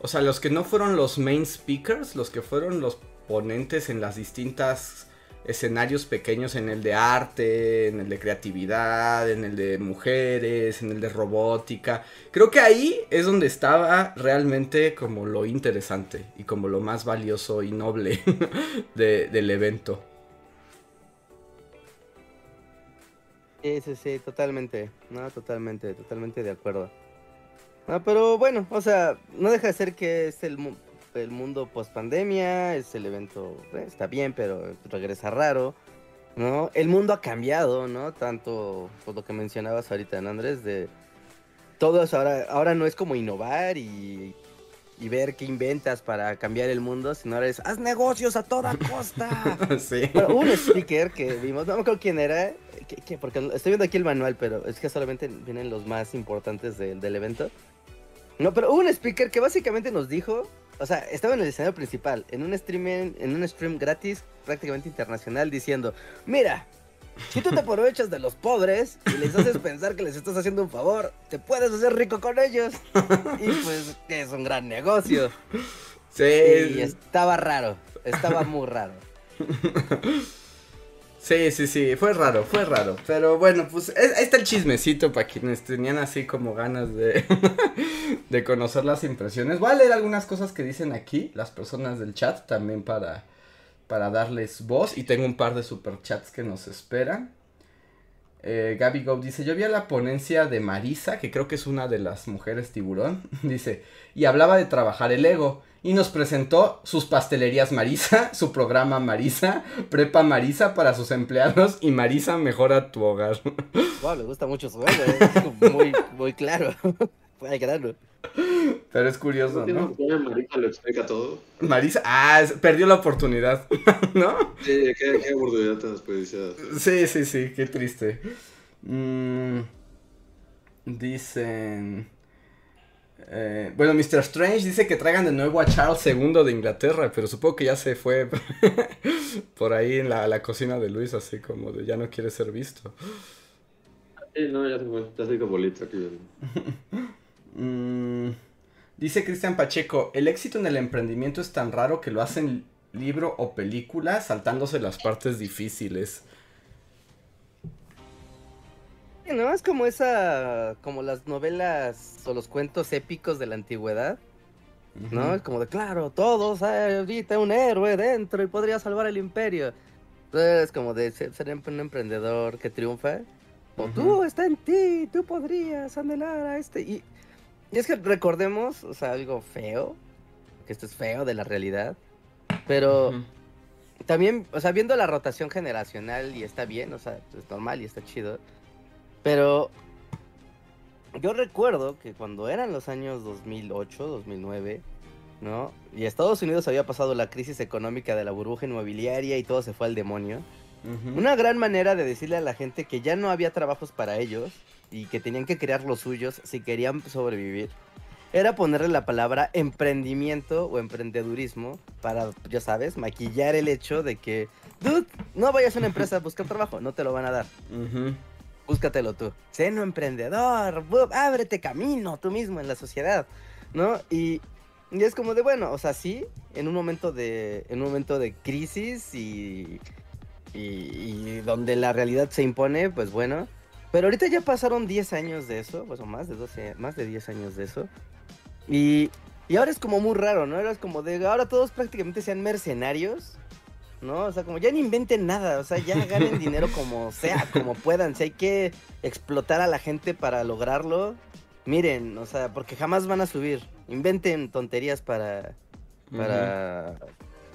O sea, los que no fueron los main speakers, los que fueron los ponentes en las distintas escenarios pequeños, en el de arte, en el de creatividad, en el de mujeres, en el de robótica. Creo que ahí es donde estaba realmente como lo interesante y como lo más valioso y noble de- del evento. Sí, sí, sí, totalmente. No, totalmente, totalmente de acuerdo. No, pero bueno, o sea, no deja de ser que es el, el mundo post pandemia, es el evento, eh, está bien, pero regresa raro, ¿no? El mundo ha cambiado, ¿no? Tanto, pues lo que mencionabas ahorita, ¿no, Andrés? De todo eso, ahora, ahora no es como innovar y, y ver qué inventas para cambiar el mundo, sino ahora es, haz negocios a toda costa. sí. Bueno, un speaker que vimos, no me acuerdo quién era, que, que- porque estoy viendo aquí el manual, pero es que solamente vienen los más importantes del- del evento. No, pero hubo un speaker que básicamente nos dijo, o sea, estaba en el escenario principal, en un streaming, en un stream gratis, prácticamente internacional, diciendo, mira, si tú te aprovechas de los pobres y les haces pensar que les estás haciendo un favor, te puedes hacer rico con ellos. Y pues es un gran negocio. Sí. Y estaba raro, estaba muy raro. Sí, sí, sí, fue raro, fue raro. Pero bueno, pues es- ahí está el chismecito para quienes tenían así como ganas de, de conocer las impresiones. Voy a leer algunas cosas que dicen aquí las personas del chat también para, para darles voz. Y tengo un par de superchats que nos esperan. Eh, Gaby Go dice, yo vi a la ponencia de Marisa, que creo que es una de las mujeres tiburón, dice, y hablaba de trabajar el ego, y nos presentó sus pastelerías Marisa, su programa Marisa, Prepa Marisa para sus empleados, y Marisa mejora tu hogar. Wow, me gusta mucho su juego, es muy, muy claro. Fue al grano. Pero es curioso, ¿no? lo explica todo. Marisa, ah, es- perdió la oportunidad, ¿no? Sí, qué, qué oportunidad tan desperdiciada. Sí, sí, sí, qué triste. Mm, dicen... eh, bueno, Mr. Strange dice que traigan de nuevo a Charles II de Inglaterra, pero supongo que ya se fue por ahí en la, la cocina de Luis, así como de ya no quiere ser visto. Sí, no, ya se fue. Ya hizo bolita aquí. Mm, dice Cristian Pacheco, el éxito en el emprendimiento es tan raro que lo hacen libro o película saltándose las partes difíciles. ¿No? Es como esa, como las novelas o los cuentos épicos de la antigüedad, ¿no? Es como de, claro, todos hay ahorita un héroe dentro y podría salvar el imperio. Entonces, es como de ser, ser un emprendedor que triunfa. O tú, está en ti, tú podrías anhelar a este. Y, y es que recordemos, o sea, algo feo, que esto es feo de la realidad, pero también, o sea, viendo la rotación generacional y está bien, o sea, es normal y está chido. Pero yo recuerdo que cuando eran los años 2008, 2009, ¿no? Y Estados Unidos había pasado la crisis económica de la burbuja inmobiliaria y todo se fue al demonio. Una gran manera de decirle a la gente que ya no había trabajos para ellos y que tenían que crear los suyos si querían sobrevivir era ponerle la palabra emprendimiento o emprendedurismo para, ya sabes, maquillar el hecho de que, dude, no vayas a una empresa a buscar trabajo, no te lo van a dar. Búscatelo tú. Sé un emprendedor, ábrete camino tú mismo en la sociedad, ¿no? Y, es como de, bueno, o sea, sí, en un momento de, en un momento de crisis y, y, donde la realidad se impone, pues bueno. Pero ahorita ya pasaron 10 años de eso, pues o más de 12, más de 10 años de eso. Y, ahora es como muy raro, ¿no? Ahora es como de, ahora todos prácticamente sean mercenarios, ¿no? O sea, como ya no inventen nada, o sea, ya ganen dinero como sea, como puedan. Si hay que explotar a la gente para lograrlo, miren, o sea, porque jamás van a subir. Inventen tonterías para, para,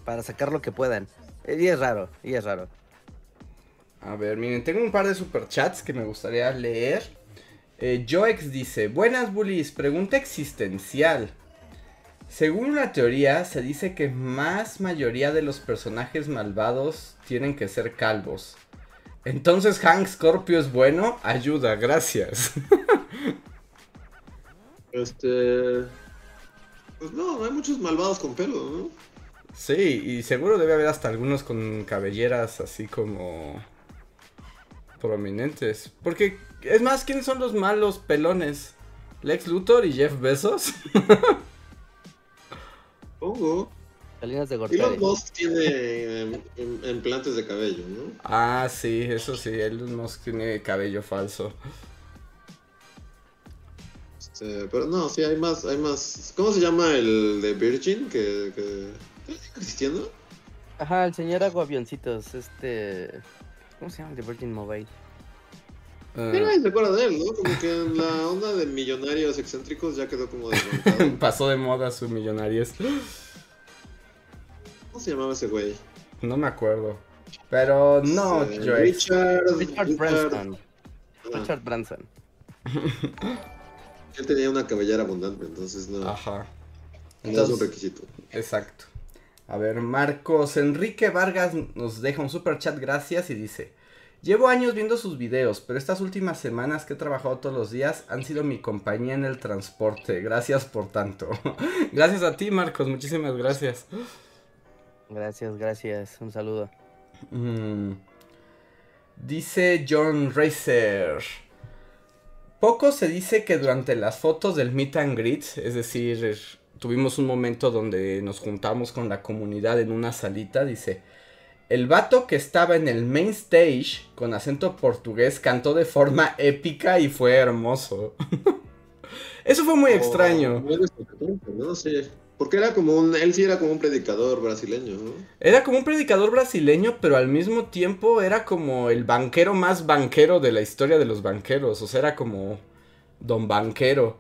para sacar lo que puedan. Y es raro, y es raro. A ver, miren, tengo un par de superchats que me gustaría leer. Eh, Joex dice, buenas bullies, pregunta existencial. Según una teoría, se dice que más mayoría de los personajes malvados tienen que ser calvos. Entonces Hank Scorpio es bueno, ayuda, gracias. este... Pues no, hay muchos malvados con pelo, ¿no? Sí, y seguro debe haber hasta algunos con cabelleras así como prominentes. Porque, es más, ¿quiénes son los malos pelones? ¿Lex Luthor y Jeff Bezos? Pongo. Salinas de Elon Musk tiene implantes de cabello, ¿no? Ah, sí, eso sí, Elon Musk tiene cabello falso. Este, pero no, sí, hay más, hay más. ¿Cómo se llama el de Virgin? Que, que... ¿Está existiendo? Ajá, el señor Aguavioncitos, este... ¿Cómo se llama? The Virgin Mobile. Uh, se acuerda de él, ¿no? Como que en la onda de millonarios excéntricos ya quedó como de Pasó de moda su millonarios. ¿Cómo se llamaba ese güey? No me acuerdo. Pero no, Richard, Richard, Branson. Ah. Richard Branson. Él tenía una cabellera abundante, entonces no. Ajá. No es un requisito. Exacto. A ver, Marcos Enrique Vargas nos deja un super chat, gracias, y dice, llevo años viendo sus videos, pero estas últimas semanas que he trabajado todos los días han sido mi compañía en el transporte. Gracias por tanto. gracias a ti, Marcos, muchísimas gracias. Gracias, gracias, un saludo. Mm. Dice John Racer. Poco se dice que durante las fotos del meet and greet, es decir, tuvimos un momento donde nos juntamos con la comunidad en una salita, dice, el vato que estaba en el main stage con acento portugués cantó de forma épica y fue hermoso. Eso fue muy oh, extraño. No. Porque era como un. Él sí era como un predicador brasileño, ¿no? Era como un predicador brasileño, pero al mismo tiempo era como el banquero más banquero de la historia de los banqueros. O sea, era como. Don Banquero.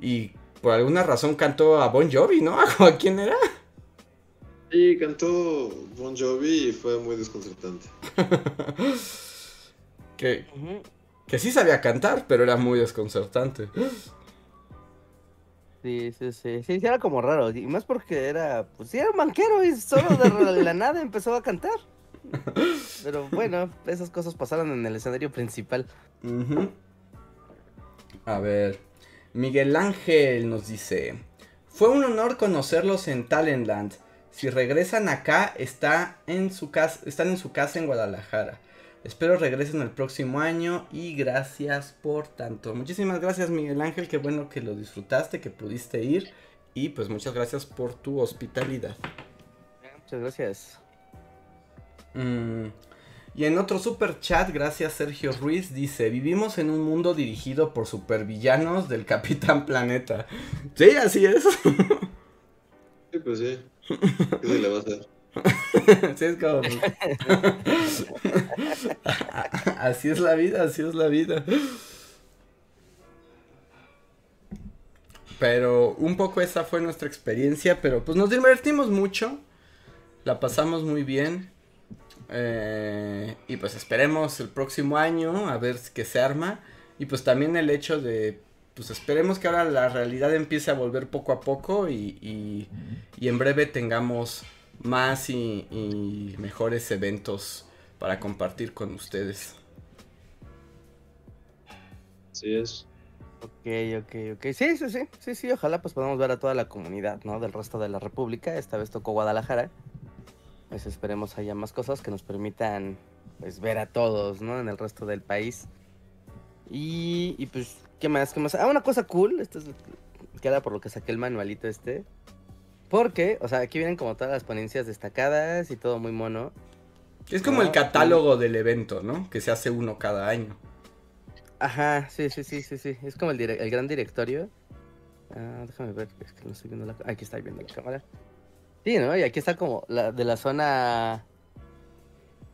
Y por alguna razón cantó a Bon Jovi, ¿no? ¿A quién era? Sí, cantó Bon Jovi y fue muy desconcertante. que, que sí sabía cantar, pero era muy desconcertante. Sí, sí, sí, sí, era como raro, y más porque era, pues sí, era un banquero y solo de la nada empezó a cantar. Pero bueno, esas cosas pasaron en el escenario principal. A ver, Miguel Ángel nos dice, fue un honor conocerlos en Talentland. Si regresan acá, está en su casa, están en su casa en Guadalajara. Espero regresen el próximo año y gracias por tanto. Muchísimas gracias Miguel Ángel, qué bueno que lo disfrutaste, que pudiste ir y pues muchas gracias por tu hospitalidad. Muchas gracias. Mm, y en otro super chat, gracias Sergio Ruiz, dice, vivimos en un mundo dirigido por supervillanos del Capitán Planeta. Sí, así es. Sí, pues sí. ¿Qué se le va a hacer? sí, es como... así es la vida, así es la vida. Pero un poco esa fue nuestra experiencia, pero pues nos divertimos mucho. La pasamos muy bien. Eh, y pues esperemos el próximo año a ver qué se arma. Y pues también el hecho de, pues esperemos que ahora la realidad empiece a volver poco a poco y, y, en breve tengamos más y, y, mejores eventos para compartir con ustedes. Así es. Ok, ok, ok. Sí, sí, sí, sí, sí, ojalá pues podamos ver a toda la comunidad, ¿no? Del resto de la República. Esta vez tocó Guadalajara. Pues esperemos haya más cosas que nos permitan pues ver a todos, ¿no? En el resto del país. Y, y pues, ¿qué más? ¿Qué más? Ah, una cosa cool, esto es que era por lo que saqué el manualito este. Porque, o sea, aquí vienen como todas las ponencias destacadas y todo muy mono. Es como el catálogo del evento, ¿no? Que se hace uno cada año. Ajá, sí, sí, sí, sí, sí. Es como el, el gran directorio. Ah, déjame ver, es que no estoy viendo la... Aquí está viendo la cámara. Sí, ¿no? Y aquí está como la, de la zona.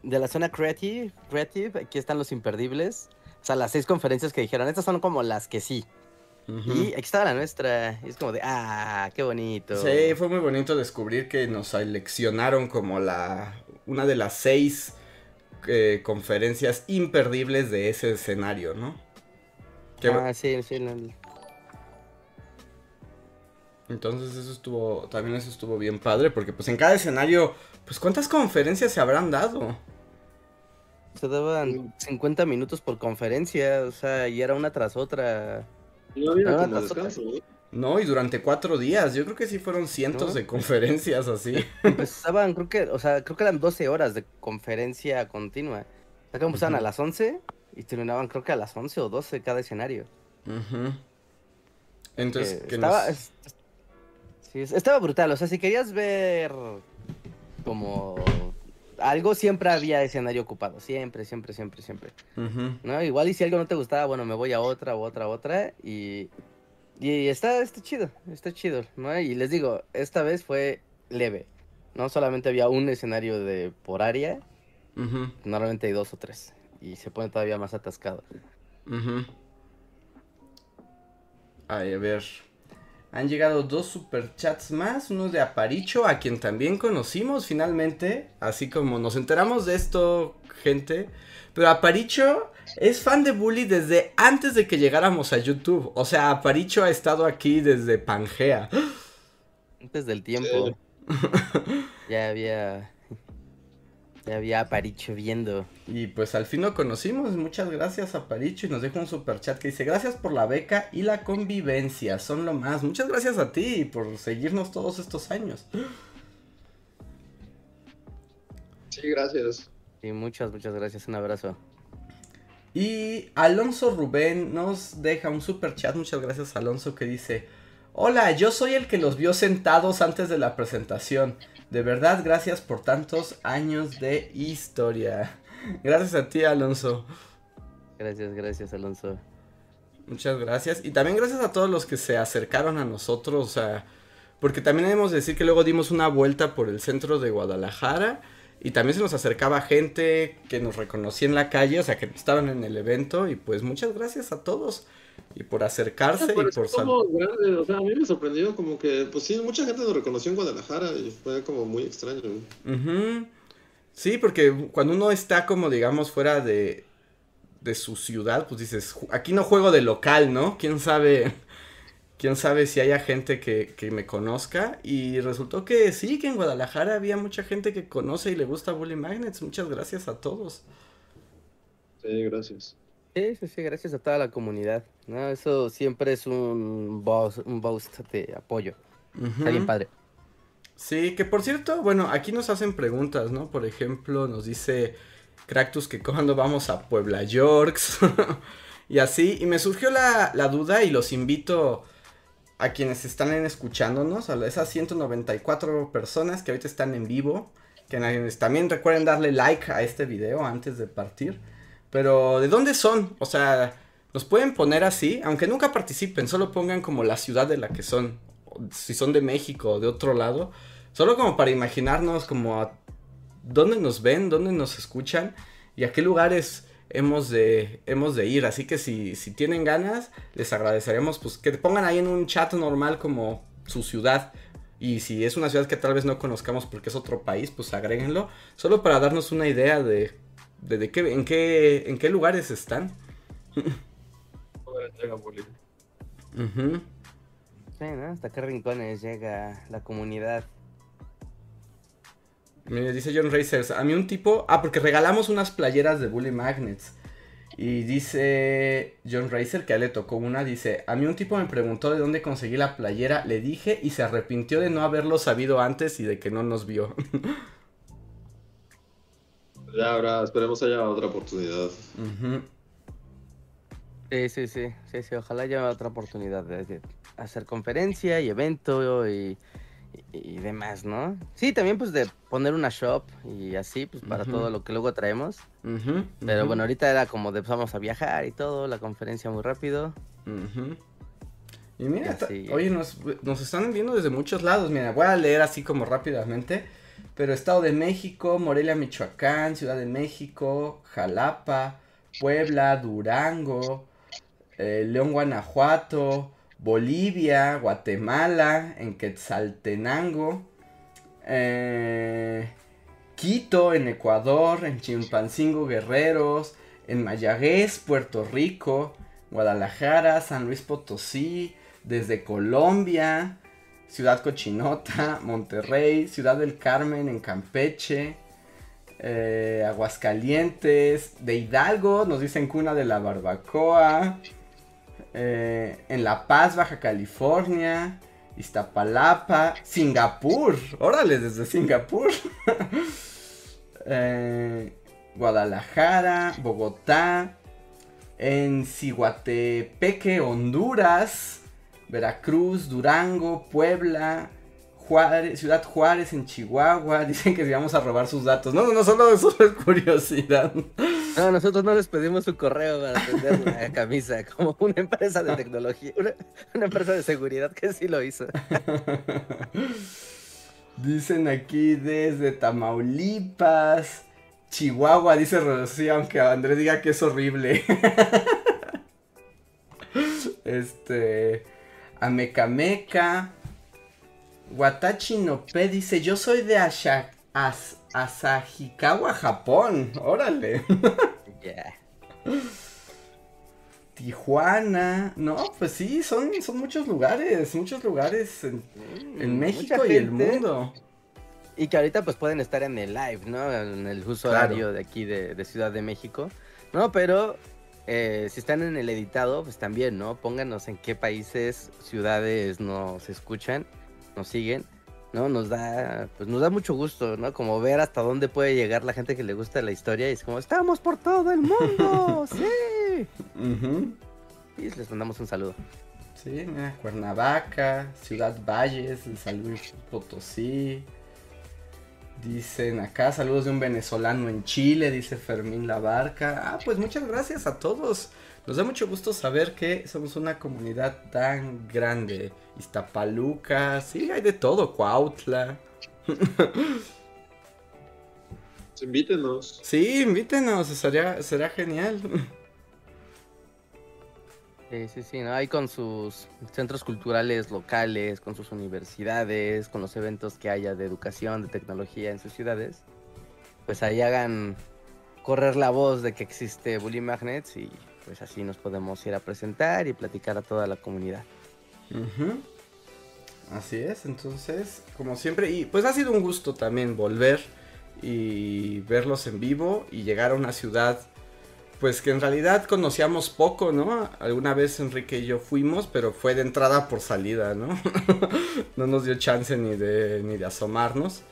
De la zona creative, creative, aquí están los imperdibles. O sea, las seis conferencias que dijeron, estas son como las que sí. Y aquí estaba la nuestra. Y es como de, ah, qué bonito. Sí, fue muy bonito descubrir que nos seleccionaron como la. Una de las seis eh, conferencias imperdibles de ese escenario, ¿no? ah, sí, sí. Entonces eso estuvo, también eso estuvo bien padre, porque pues en cada escenario, pues ¿cuántas conferencias se habrán dado? Se daban 50 minutos por conferencia, o sea, y era una tras otra. No había como descanso, ¿no? y durante cuatro días, yo creo que sí fueron cientos de conferencias así. Empezaban, creo que, o sea, creo que eran 12 horas de conferencia continua. O sea, que empezaban a las 11 y terminaban creo que a las 11 o 12 cada escenario. Entonces, ¿qué estaba, Sí, estaba brutal. O sea, si querías ver como algo, siempre había escenario ocupado. Siempre, siempre, siempre, siempre. ¿No? Igual y si algo no te gustaba, bueno, me voy a otra, u otra, otra. Y, y está, está chido, está chido. ¿no? Y les digo, esta vez fue leve. No solamente había un escenario de por área. Normalmente hay dos o tres. Y se pone todavía más atascado. Ay, a ver. Han llegado dos superchats más, uno de Aparicho, a quien también conocimos finalmente, así como nos enteramos de esto, gente. Pero Aparicho es fan de Bully desde antes de que llegáramos a YouTube. O sea, Aparicho ha estado aquí desde Pangea. Antes del tiempo. ya había ya había Aparicho viendo. Y pues al fin lo conocimos. Muchas gracias a Aparicho. Y nos deja un super chat que dice: Gracias por la beca y la convivencia. Son lo más. Muchas gracias a ti por seguirnos todos estos años. Sí, gracias. Y muchas, muchas gracias. Un abrazo. Y Alonso Rubén nos deja un super chat. Muchas gracias, Alonso, que dice: Hola, yo soy el que los vio sentados antes de la presentación. De verdad, gracias por tantos años de historia. Gracias a ti, Alonso. Gracias, gracias, Alonso. Muchas gracias. Y también gracias a todos los que se acercaron a nosotros. O sea, porque también debemos decir que luego dimos una vuelta por el centro de Guadalajara. Y también se nos acercaba gente que nos reconocía en la calle, o sea, que estaban en el evento. Y pues muchas gracias a todos y por acercarse y por O sea, a mí me sorprendió como que, pues sí, mucha gente nos reconoció en Guadalajara y fue como muy extraño. Sí, porque cuando uno está como, digamos, fuera de, de su ciudad, pues dices, aquí no juego de local, ¿no? ¿Quién sabe? quién sabe si haya gente que, que, me conozca. Y resultó que sí, que en Guadalajara había mucha gente que conoce y le gusta Bully Magnets. Muchas gracias a todos. Sí, gracias. Sí, sí, sí, gracias a toda la comunidad. ¿no? Eso siempre es un boost, un boost de apoyo. Está bien padre. Sí, que por cierto, bueno, aquí nos hacen preguntas, ¿no? Por ejemplo, nos dice Cractus que cuando vamos a Puebla Yorks y así. Y me surgió la, la, duda y los invito a quienes están escuchándonos, a esas 194 personas que ahorita están en vivo. Que también recuerden darle like a este video antes de partir. Pero, ¿de dónde son? O sea, nos pueden poner así, aunque nunca participen, solo pongan como la ciudad de la que son. Si son de México o de otro lado. Solo como para imaginarnos como a dónde nos ven, dónde nos escuchan y a qué lugares hemos de, hemos de ir. Así que si, si tienen ganas, les agradeceremos pues que pongan ahí en un chat normal como su ciudad. Y si es una ciudad que tal vez no conozcamos porque es otro país, pues agréguenlo. Solo para darnos una idea de, de, qué, en, qué, en qué lugares están. Hasta qué rincones llega la comunidad. Me dice John Racers, a mí un tipo... Ah, porque regalamos unas playeras de Bully Magnets. Y dice John Racer que a él le tocó una, dice, a mí un tipo me preguntó de dónde conseguí la playera, le dije y se arrepintió de no haberlo sabido antes y de que no nos vio. ya habrá, esperemos haya otra oportunidad. Sí, sí, sí, sí, sí, ojalá haya otra oportunidad de hacer conferencia y evento y y, demás, ¿no? Sí, también pues de poner una shop y así, pues para todo lo que luego traemos. Pero bueno, ahorita era como de pues, vamos a viajar y todo, la conferencia muy rápido. Y mira, oye, nos, nos, están viendo desde muchos lados. Mira, voy a leer así como rápidamente. Pero Estado de México, Morelia, Michoacán, Ciudad de México, Jalapa, Puebla, Durango, eh, León, Guanajuato, Bolivia, Guatemala, en Quetzaltenango, eh, Quito, en Ecuador, en Chimpancingo, Guerreros, en Mayagüez, Puerto Rico, Guadalajara, San Luis Potosí, desde Colombia, Ciudad Cochinota, Monterrey, Ciudad del Carmen, en Campeche, eh, Aguascalientes, de Hidalgo, nos dicen cuna de la barbacoa, eh, en La Paz, Baja California, Iztapalapa, Singapur, órale, desde Singapur, eh, Guadalajara, Bogotá, en Ciguatepeque, Honduras, Veracruz, Durango, Puebla, Ciudad Juárez en Chihuahua, dicen que si vamos a robar sus datos. No, no, no, solo, es curiosidad. No, nosotros no les pedimos su correo para atender la camisa, como una empresa de tecnología, una, empresa de seguridad que sí lo hizo. Dicen aquí desde Tamaulipas, Chihuahua, dice Rocío, aunque Andrés diga que es horrible. este, Amecameca, Watachi no dice, yo soy de Ashak, Asahikawa, Japón. Órale. Tijuana, no, pues sí, son, son muchos lugares, muchos lugares en, mm, México y el mundo. Y que ahorita pues pueden estar en el live, ¿no? En el uso horario de aquí de, Ciudad de México. No, pero eh, si están en el editado, pues también, ¿no? Pónganos en qué países, ciudades nos escuchan, nos siguen ¿no? Nos da, pues nos da mucho gusto, ¿no? Como ver hasta dónde puede llegar la gente que le gusta la historia y es como, estamos por todo el mundo, sí. Y les mandamos un saludo. Sí, Cuernavaca, Ciudad Valles, San Luis Potosí. Dicen acá, saludos de un venezolano en Chile, dice Fermín Labarca. Ah, pues muchas gracias a todos. Nos da mucho gusto saber que somos una comunidad tan grande. Iztapaluca, sí, hay de todo, Cuautla. Invítenos. Sí, invítenos, sería, será genial. Sí, sí, sí, ¿no? Hay con sus centros culturales locales, con sus universidades, con los eventos que haya de educación, de tecnología en sus ciudades. Pues ahí hagan correr la voz de que existe Bully Magnets y pues así nos podemos ir a presentar y platicar a toda la comunidad. Así es, entonces, como siempre, y pues ha sido un gusto también volver y verlos en vivo y llegar a una ciudad, pues que en realidad conocíamos poco, ¿no? Alguna vez Enrique y yo fuimos, pero fue de entrada por salida, ¿no? no nos dio chance ni de, ni de asomarnos.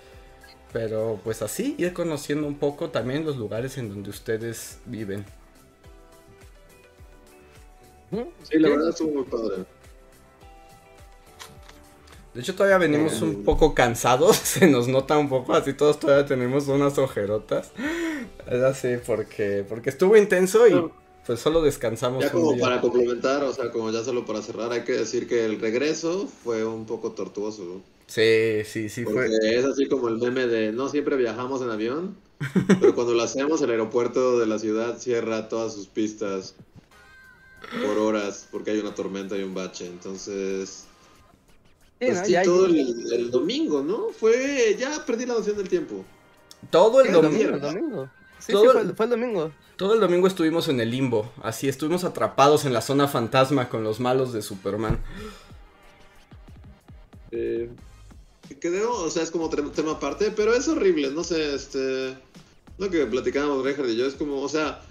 Pero pues así, ir conociendo un poco también los lugares en donde ustedes viven. Sí, la verdad estuvo muy padre. De hecho, todavía venimos un poco cansados, se nos nota un poco, así todos todavía tenemos unas ojerotas. Es así, porque, porque estuvo intenso y pues solo descansamos. Ya como para complementar, o sea, como ya solo para cerrar, hay que decir que el regreso fue un poco tortuoso. Sí, sí, sí porque Es así como el meme de no siempre viajamos en avión, pero cuando lo hacemos, el aeropuerto de la ciudad cierra todas sus pistas por horas porque hay una tormenta y un bache. Entonces, Sí, pues todo el, domingo, ¿no? Fue, ya perdí la noción del tiempo. Todo el domingo. Sí, todo fue, el domingo. Todo el domingo estuvimos en el limbo, así estuvimos atrapados en la zona fantasma con los malos de Superman. Eh, quedó, o sea, es como tema aparte, pero es horrible, no sé, este... Lo que platicábamos Richard y yo es como, o sea,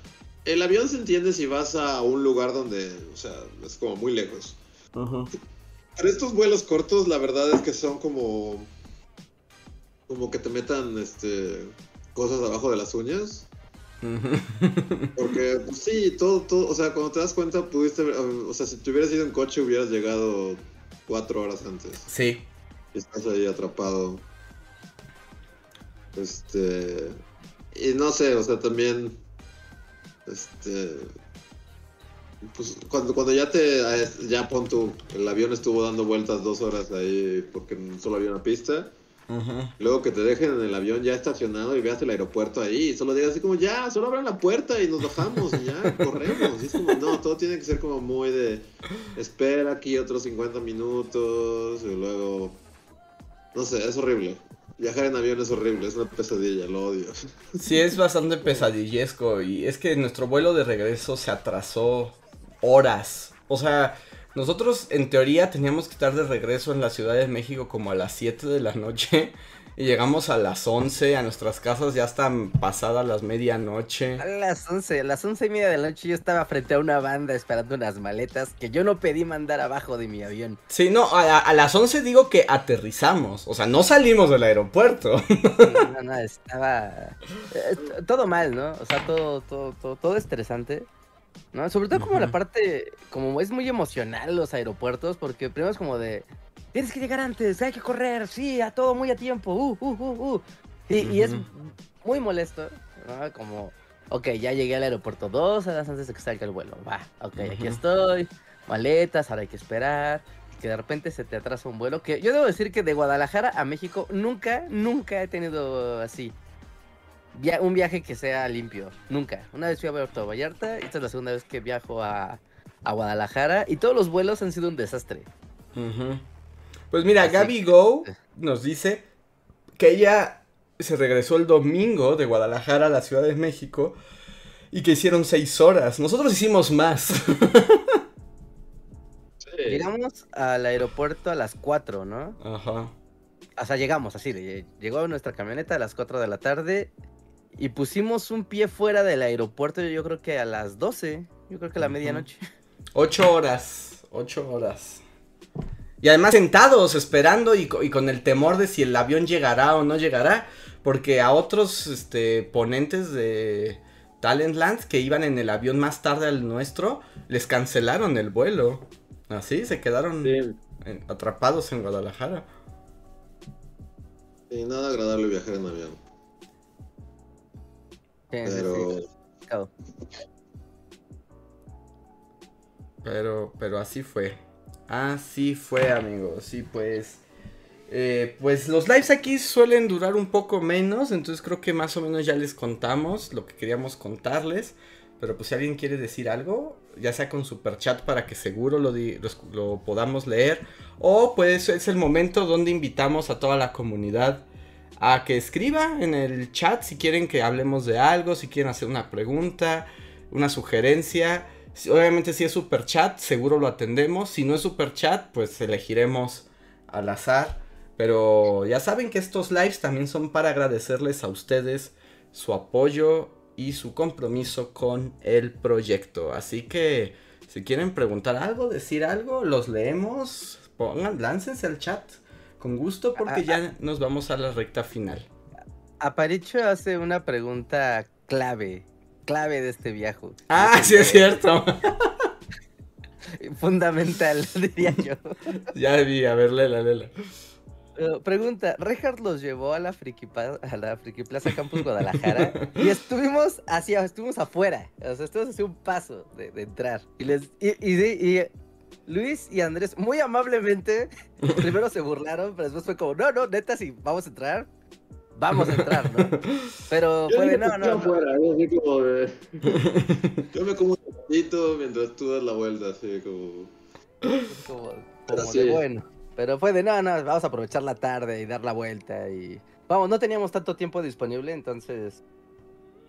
el avión se entiende si vas a un lugar donde, o sea, es como muy lejos. Ajá. Pero estos vuelos cortos, la verdad es que son como. Como que te metan este cosas abajo de las uñas. Porque, pues, sí, todo, todo, o sea, cuando te das cuenta, pudiste, o sea, si te hubieras ido en coche, hubieras llegado cuatro horas antes. Sí. Y estás ahí atrapado. Este. Y no sé, o sea, también. Este pues cuando, cuando ya te, ya pon tu, el avión estuvo dando vueltas dos horas ahí porque solo había una pista. Luego que te dejen en el avión ya estacionado y veas el aeropuerto ahí y solo digas así como ya, solo abran la puerta y nos bajamos y ya, corremos. Y es como, no, todo tiene que ser como muy de espera aquí otros 50 minutos y luego, no sé, es horrible. Viajar en avión es horrible, es una pesadilla, lo odio. Sí, es bastante pesadillesco y es que nuestro vuelo de regreso se atrasó horas. O sea, nosotros en teoría teníamos que estar de regreso en la Ciudad de México como a las 7 de la noche. Y llegamos a las 11 a nuestras casas, ya están pasadas las medianoche. A las 11, a las 11 y media de la noche yo estaba frente a una banda esperando unas maletas que yo no pedí mandar abajo de mi avión. Sí, no, a, las 11 digo que aterrizamos, o sea, no salimos del aeropuerto. No, no, estaba eh, todo mal, ¿no? O sea, todo, todo, todo, todo estresante. ¿No? Sobre todo como la parte, como es muy emocional los aeropuertos, porque primero es como de, tienes que llegar antes, hay que correr, sí, a todo muy a tiempo, uh, uh, uh, uh. Y, es muy molesto, ¿no? Como, ok, ya llegué al aeropuerto dos horas antes de que salga el vuelo, va, ok, aquí estoy, maletas, ahora hay que esperar, que de repente se te atrasa un vuelo, que yo debo decir que de Guadalajara a México nunca, nunca he tenido así un viaje que sea limpio. Nunca. Una vez fui a Puerto Vallarta, esta es la segunda vez que viajo a, Guadalajara y todos los vuelos han sido un desastre. Pues mira, Gaby Go nos dice que ella se regresó el domingo de Guadalajara a la Ciudad de México y que hicieron seis horas. Nosotros hicimos más. Llegamos al aeropuerto a las cuatro, ¿no? Ajá. O sea, llegamos así, llegó nuestra camioneta a las 4 de la tarde y pusimos un pie fuera del aeropuerto, yo creo que a las 12, yo creo que a la medianoche. Ocho horas, ocho horas. Y además sentados, esperando y, con el temor de si el avión llegará o no llegará. Porque a otros este, ponentes de Talentland que iban en el avión más tarde al nuestro, les cancelaron el vuelo. Así, se quedaron atrapados en Guadalajara. Y nada agradable viajar en avión pero... pero... Pero así fue. Así fue, amigos. Sí, pues... Eh, pues los lives aquí suelen durar un poco menos, entonces creo que más o menos ya les contamos lo que queríamos contarles. Pero pues si alguien quiere decir algo, ya sea con super chat para que seguro lo, lo podamos leer. O pues es el momento donde invitamos a toda la comunidad a que escriba en el chat si quieren que hablemos de algo, si quieren hacer una pregunta, una sugerencia. Obviamente si es super chat, seguro lo atendemos. Si no es super chat, pues elegiremos al azar. Pero ya saben que estos lives también son para agradecerles a ustedes su apoyo y su compromiso con el proyecto. Así que si quieren preguntar algo, decir algo, los leemos. Pongan, láncense al chat. Con gusto porque ya nos vamos a la recta final. Aparicho hace una pregunta clave, clave de este viaje. Ah, sí es cierto. Fundamental, diría yo. ya vi, a ver, lela, lela. Eh, pregunta, Reinhardt los llevó a la Friki, a la Friki Plaza Campus Guadalajara y estuvimos hacia, estuvimos afuera, o sea, estuvimos hacia un paso de, entrar. Y les y, y, Luis y Andrés muy amablemente primero se burlaron, pero después fue como, no, no, neta, si vamos a entrar, vamos a entrar, ¿no? Pero fue de, no, no. Así como de... Yo me como un poquito mientras tú das la vuelta, así como. Como, como de bueno. Pero fue de, no, no, vamos a aprovechar la tarde y dar la vuelta y... Vamos, no teníamos tanto tiempo disponible, entonces...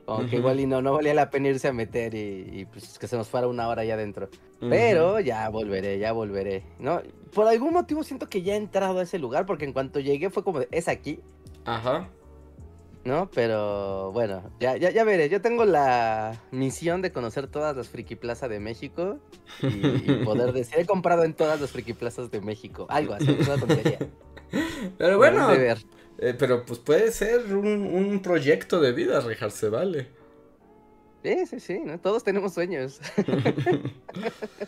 Como que igual y no, no valía la pena irse a meter y, pues que se nos fuera una hora allá adentro. Pero ya volveré, ya volveré. ¿no? Por algún motivo siento que ya he entrado a ese lugar porque en cuanto llegué fue como, es aquí. Ajá. ¿no? Pero bueno, ya, ya, ya veré. Yo tengo la misión de conocer todas las Friki Plaza de México y, poder decir, he comprado en todas las Friki Plazas de México. Algo así, una tontería. Pero bueno, eh, pero pues puede ser un, proyecto de vida, rejarse, vale. Sí, sí, sí, ¿no? todos tenemos sueños.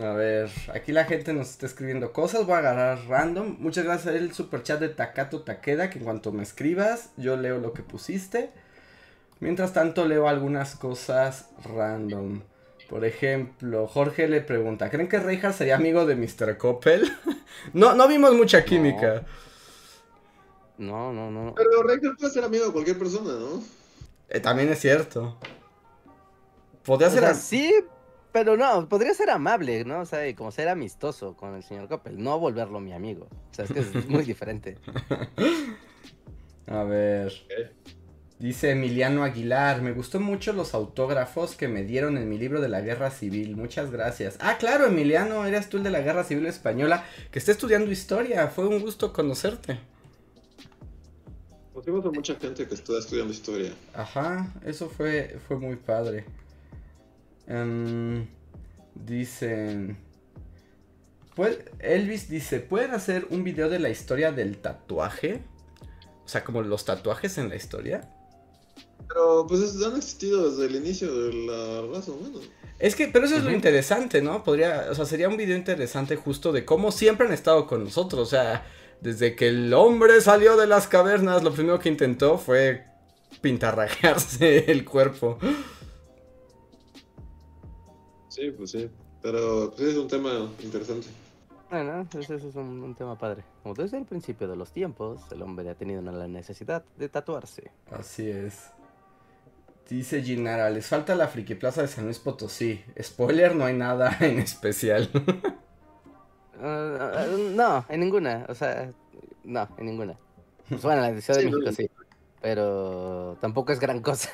A ver, aquí la gente nos está escribiendo cosas, voy a agarrar random. Muchas gracias al super chat de Takato Takeda, que en cuanto me escribas, yo leo lo que pusiste. Mientras tanto, leo algunas cosas random. Por ejemplo, Jorge le pregunta, ¿creen que Reinhardt sería amigo de Mr. Coppel? no, no vimos mucha química. No, no, no. Pero Reinhardt puede ser amigo de cualquier persona, ¿no? Eh, también es cierto. Podría ser así, pero no, podría ser amable, ¿no? O sea, como ser amistoso con el señor Coppel, no volverlo mi amigo. O sea, es que es muy diferente. A ver. Dice Emiliano Aguilar, me gustó mucho los autógrafos que me dieron en mi libro de la Guerra Civil. Muchas gracias. Ah, claro, Emiliano, eras tú el de la Guerra Civil Española que está estudiando historia. Fue un gusto conocerte. Conocimos a mucha gente que está estudiando historia. Ajá, eso fue, fue muy padre. Um, dicen. Elvis dice: ¿Pueden hacer un video de la historia del tatuaje? O sea, como los tatuajes en la historia. Pero pues han existido desde el inicio de la raza humana. Es que, pero eso es lo interesante, ¿no? Podría, o sea, sería un video interesante justo de cómo siempre han estado con nosotros. O sea, desde que el hombre salió de las cavernas, lo primero que intentó fue pintarrajearse el cuerpo. Sí, pues sí. Pero pues, es un tema interesante. Bueno, ese es un, tema padre. Como desde el principio de los tiempos, el hombre ha tenido la necesidad de tatuarse. Así es. Dice Ginara, les falta la Friki Plaza de San Luis Potosí. Spoiler, no hay nada en especial. Ah, no, en ninguna. O sea, no, en ninguna. Pues bueno, la edición de México sí. Pero tampoco es gran cosa.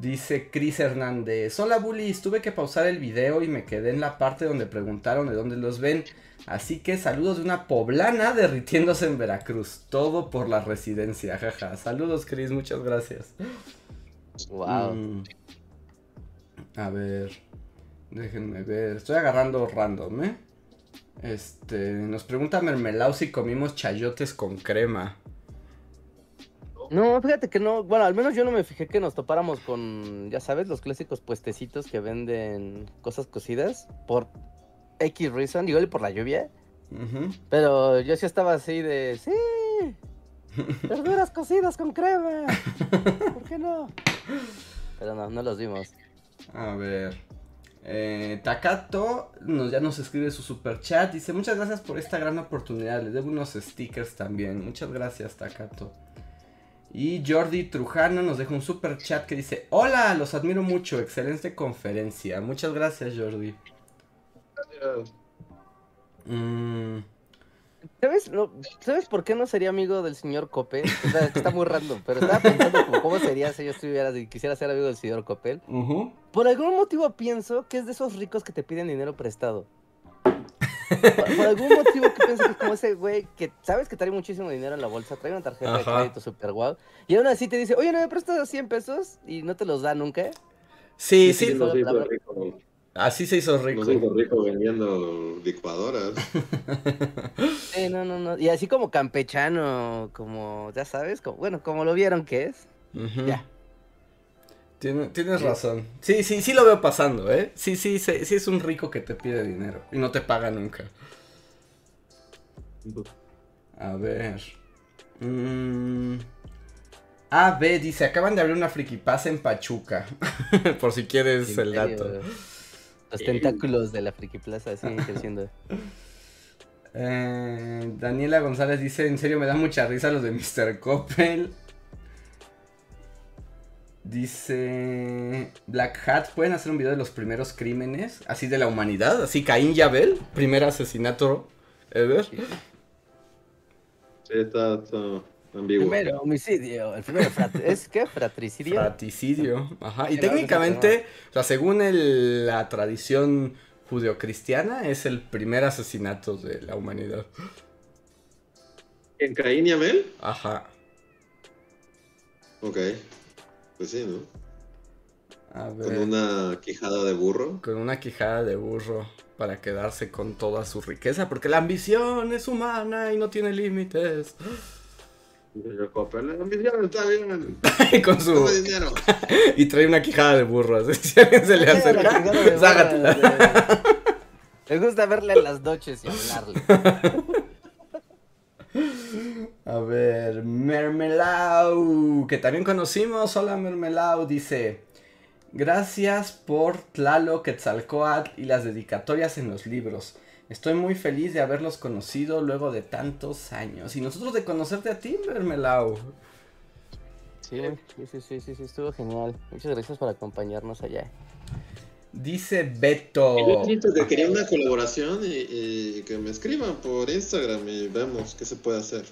Dice Chris Hernández, hola bullies, tuve que pausar el video y me quedé en la parte donde preguntaron de dónde los ven. Así que saludos de una poblana derritiéndose en Veracruz. Todo por la residencia, jaja. Saludos Chris, muchas gracias. Wow. Mm. A ver, déjenme ver. Estoy agarrando random, ¿eh? Este, nos pregunta Mermelau si comimos chayotes con crema. No, fíjate que no, bueno, al menos yo no me fijé que nos topáramos con, ya sabes, los clásicos puestecitos que venden cosas cocidas por X reason, igual y por la lluvia. Pero yo sí estaba así de, sí, verduras cocidas con crema. ¿Por qué no? Pero no, no los vimos. A ver. Eh, Takato nos, ya nos escribe su super chat. Dice: Muchas gracias por esta gran oportunidad. Le debo unos stickers también. Muchas gracias, Takato. Y Jordi Trujano nos deja un super chat que dice, hola, los admiro mucho, excelente conferencia. Muchas gracias, Jordi. Mm. ¿Sabes, ¿Sabes por qué no sería amigo del señor Copel? está muy random, pero estaba pensando cómo sería si yo estuviera, si quisiera ser amigo del señor Copel. Por algún motivo pienso que es de esos ricos que te piden dinero prestado. Por, algún motivo que piensas que es como ese güey que sabes que trae muchísimo dinero en la bolsa, trae una tarjeta de crédito super guau, y aún así te dice, oye, ¿no me prestas 100 pesos? Y no te los da nunca. Sí, sí. Así se hizo rico. No se hizo rico vendiendo licuadoras. No, no, no. Y así como campechano, como, ya sabes, como, bueno, como lo vieron que es. Ya tienes razón. Sí, sí, sí lo veo pasando, ¿eh? Sí, sí, sí, sí es un rico que te pide dinero y no te paga nunca. A ver. Mm. A, B, dice, acaban de abrir una friki en Pachuca. Por si quieres el dato. Los tentáculos de la friki plaza siguen creciendo. Eh, Daniela González dice, en serio me da mucha risa los de Mr. Coppel. Dice Black Hat, ¿pueden hacer un video de los primeros crímenes? Así de la humanidad, así Caín y Abel, primer asesinato ever. Sí, está, está ambiguo. Primero homicidio, el primero frat- ¿es qué? Fratricidio. Fratricidio, ajá. Y técnicamente, o sea, según el- la tradición judeocristiana, es el primer asesinato de la humanidad. ¿En Caín y Abel? Ajá. Ok. Pues sí, ¿no? A Con ver. una quijada de burro. Con una quijada de burro para quedarse con toda su riqueza, porque la ambición es humana y no tiene límites. Yo está bien. Con su dinero. y trae una quijada de burro, así si alguien se le acerca, Me gusta verle en las noches y hablarle. A ver, Mermelau, que también conocimos. Hola Mermelau, dice. Gracias por Tlalo, Quetzalcoatl y las dedicatorias en los libros. Estoy muy feliz de haberlos conocido luego de tantos años. Y nosotros de conocerte a ti, Mermelau. Sí, sí, sí, sí, sí, sí, estuvo genial. Muchas gracias por acompañarnos allá. Dice Beto. Yo siento que quería una colaboración y, y que me escriban por Instagram y vemos qué se puede hacer.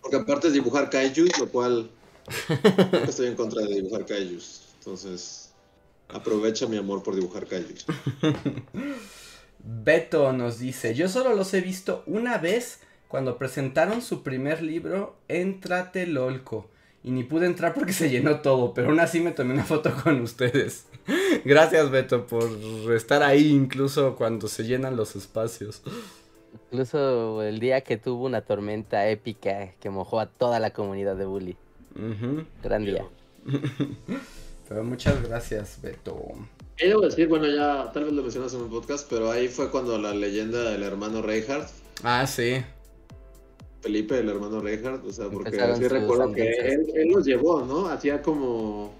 Porque aparte es dibujar kaijus, lo cual estoy en contra de dibujar kaijus. Entonces, aprovecha mi amor por dibujar kaijus. Beto nos dice, yo solo los he visto una vez cuando presentaron su primer libro, Entrate Lolco. Y ni pude entrar porque se llenó todo, pero aún así me tomé una foto con ustedes. Gracias Beto por estar ahí incluso cuando se llenan los espacios. Incluso el día que tuvo una tormenta épica que mojó a toda la comunidad de Bully. Gran día. Pero muchas gracias Beto. Y debo decir, bueno, ya tal vez lo mencionas en un podcast, pero ahí fue cuando la leyenda del hermano Reinhardt, Ah, sí. Felipe, el hermano Reinhardt, o sea, porque Empezaron sí recuerdo que él, él los llevó, ¿no? Hacía como.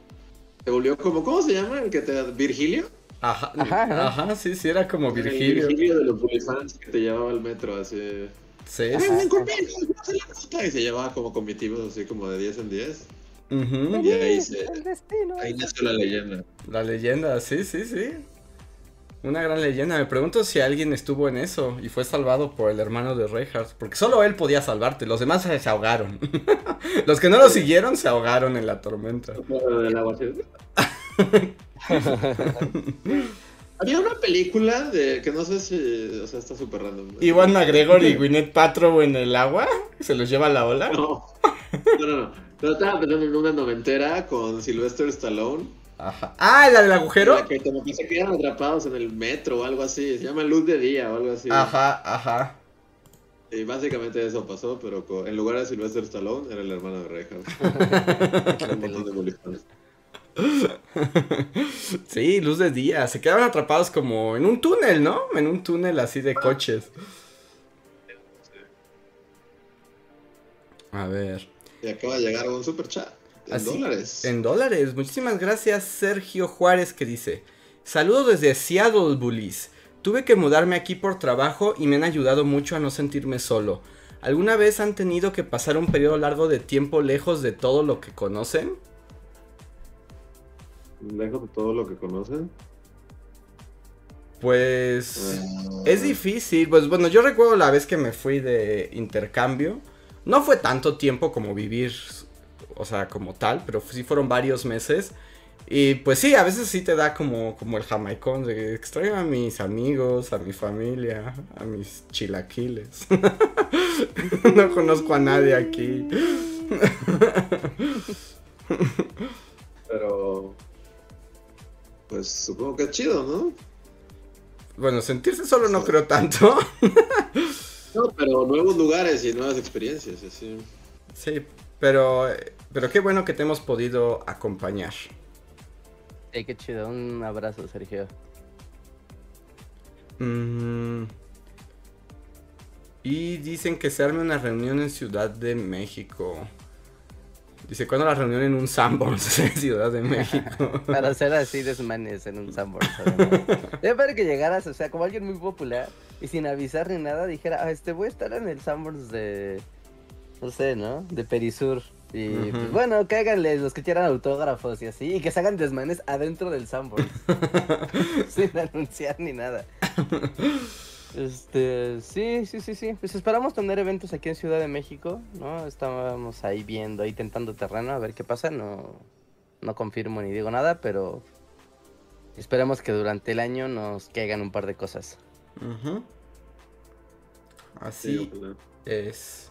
Se volvió como. ¿Cómo se llama? El que te. ¿Virgilio? Ajá, Ajá, ajá. ajá, sí, sí, era como El Virgilio. Virgilio de los Bullyfans que te llevaba al metro, así. Sí, ¡Ay, sí. ven conmigo! ¡No se la nota! Y se llevaba como comitivos, así como de 10 en 10. Ujú. Y ahí se. El destino. Ahí nació la leyenda. La leyenda, sí, sí, sí. Una gran leyenda. Me pregunto si alguien estuvo en eso y fue salvado por el hermano de Reinhardt. Porque solo él podía salvarte. Los demás se ahogaron. Los que no lo siguieron se ahogaron en la tormenta. Había una película de que no sé si. O sea, está súper random. Iwan McGregor y Gwyneth Paltrow en el agua. Se los lleva la ola. No. No, no, no. Pero estaba pensando en una noventera con Sylvester Stallone. Ajá. Ah, la del agujero. la que como que se quedan atrapados en el metro o algo así. Se llama Luz de Día o algo así. Ajá, ajá. Y básicamente eso pasó, pero en lugar de Sylvester Stallone era el hermano de Reinhardt. Un montón de bolivianos. Sí, luz de día. Se quedaban atrapados como en un túnel, ¿no? En un túnel así de coches. A ver. Y acaba de llegar un super chat. En Así, dólares. En dólares. Muchísimas gracias, Sergio Juárez, que dice: Saludos desde Seattle, Bullies. Tuve que mudarme aquí por trabajo y me han ayudado mucho a no sentirme solo. ¿Alguna vez han tenido que pasar un periodo largo de tiempo lejos de todo lo que conocen? Lejos de todo lo que conocen. Pues. Ah, Es difícil, pues bueno, yo recuerdo la vez que me fui de intercambio. No fue tanto tiempo como vivir, o sea, como tal, pero sí fueron varios meses. Y pues sí, a veces sí te da como, como el jamaicón de extraño a mis amigos, a mi familia, a mis chilaquiles. no conozco a nadie aquí. Pero. Pues supongo que es chido, ¿no? Bueno, sentirse solo no creo tanto. No, pero nuevos lugares y nuevas experiencias, así. sí, pero, pero qué bueno que te hemos podido acompañar. Sí, qué chido. Un abrazo, Sergio. Mm. Y dicen que se arme una reunión en Ciudad de México. Dice, ¿cuándo la reunión en un Sanborns en Ciudad de México? Para hacer así desmanes en un Sanborns. Debe para que llegaras, o sea, como alguien muy popular y sin avisar ni nada, dijera, ah, este voy a estar en el Sanborns de. No sé, ¿no? De Perisur. Y pues bueno, cáiganles los que quieran autógrafos y así, y que se hagan desmanes adentro del Sanborns. sin anunciar ni nada. Este, sí, sí, sí, sí. Pues esperamos tener eventos aquí en Ciudad de México, ¿no? Estábamos ahí viendo, ahí tentando terreno, a ver qué pasa. No, no confirmo ni digo nada, pero esperemos que durante el año nos caigan un par de cosas. Así es.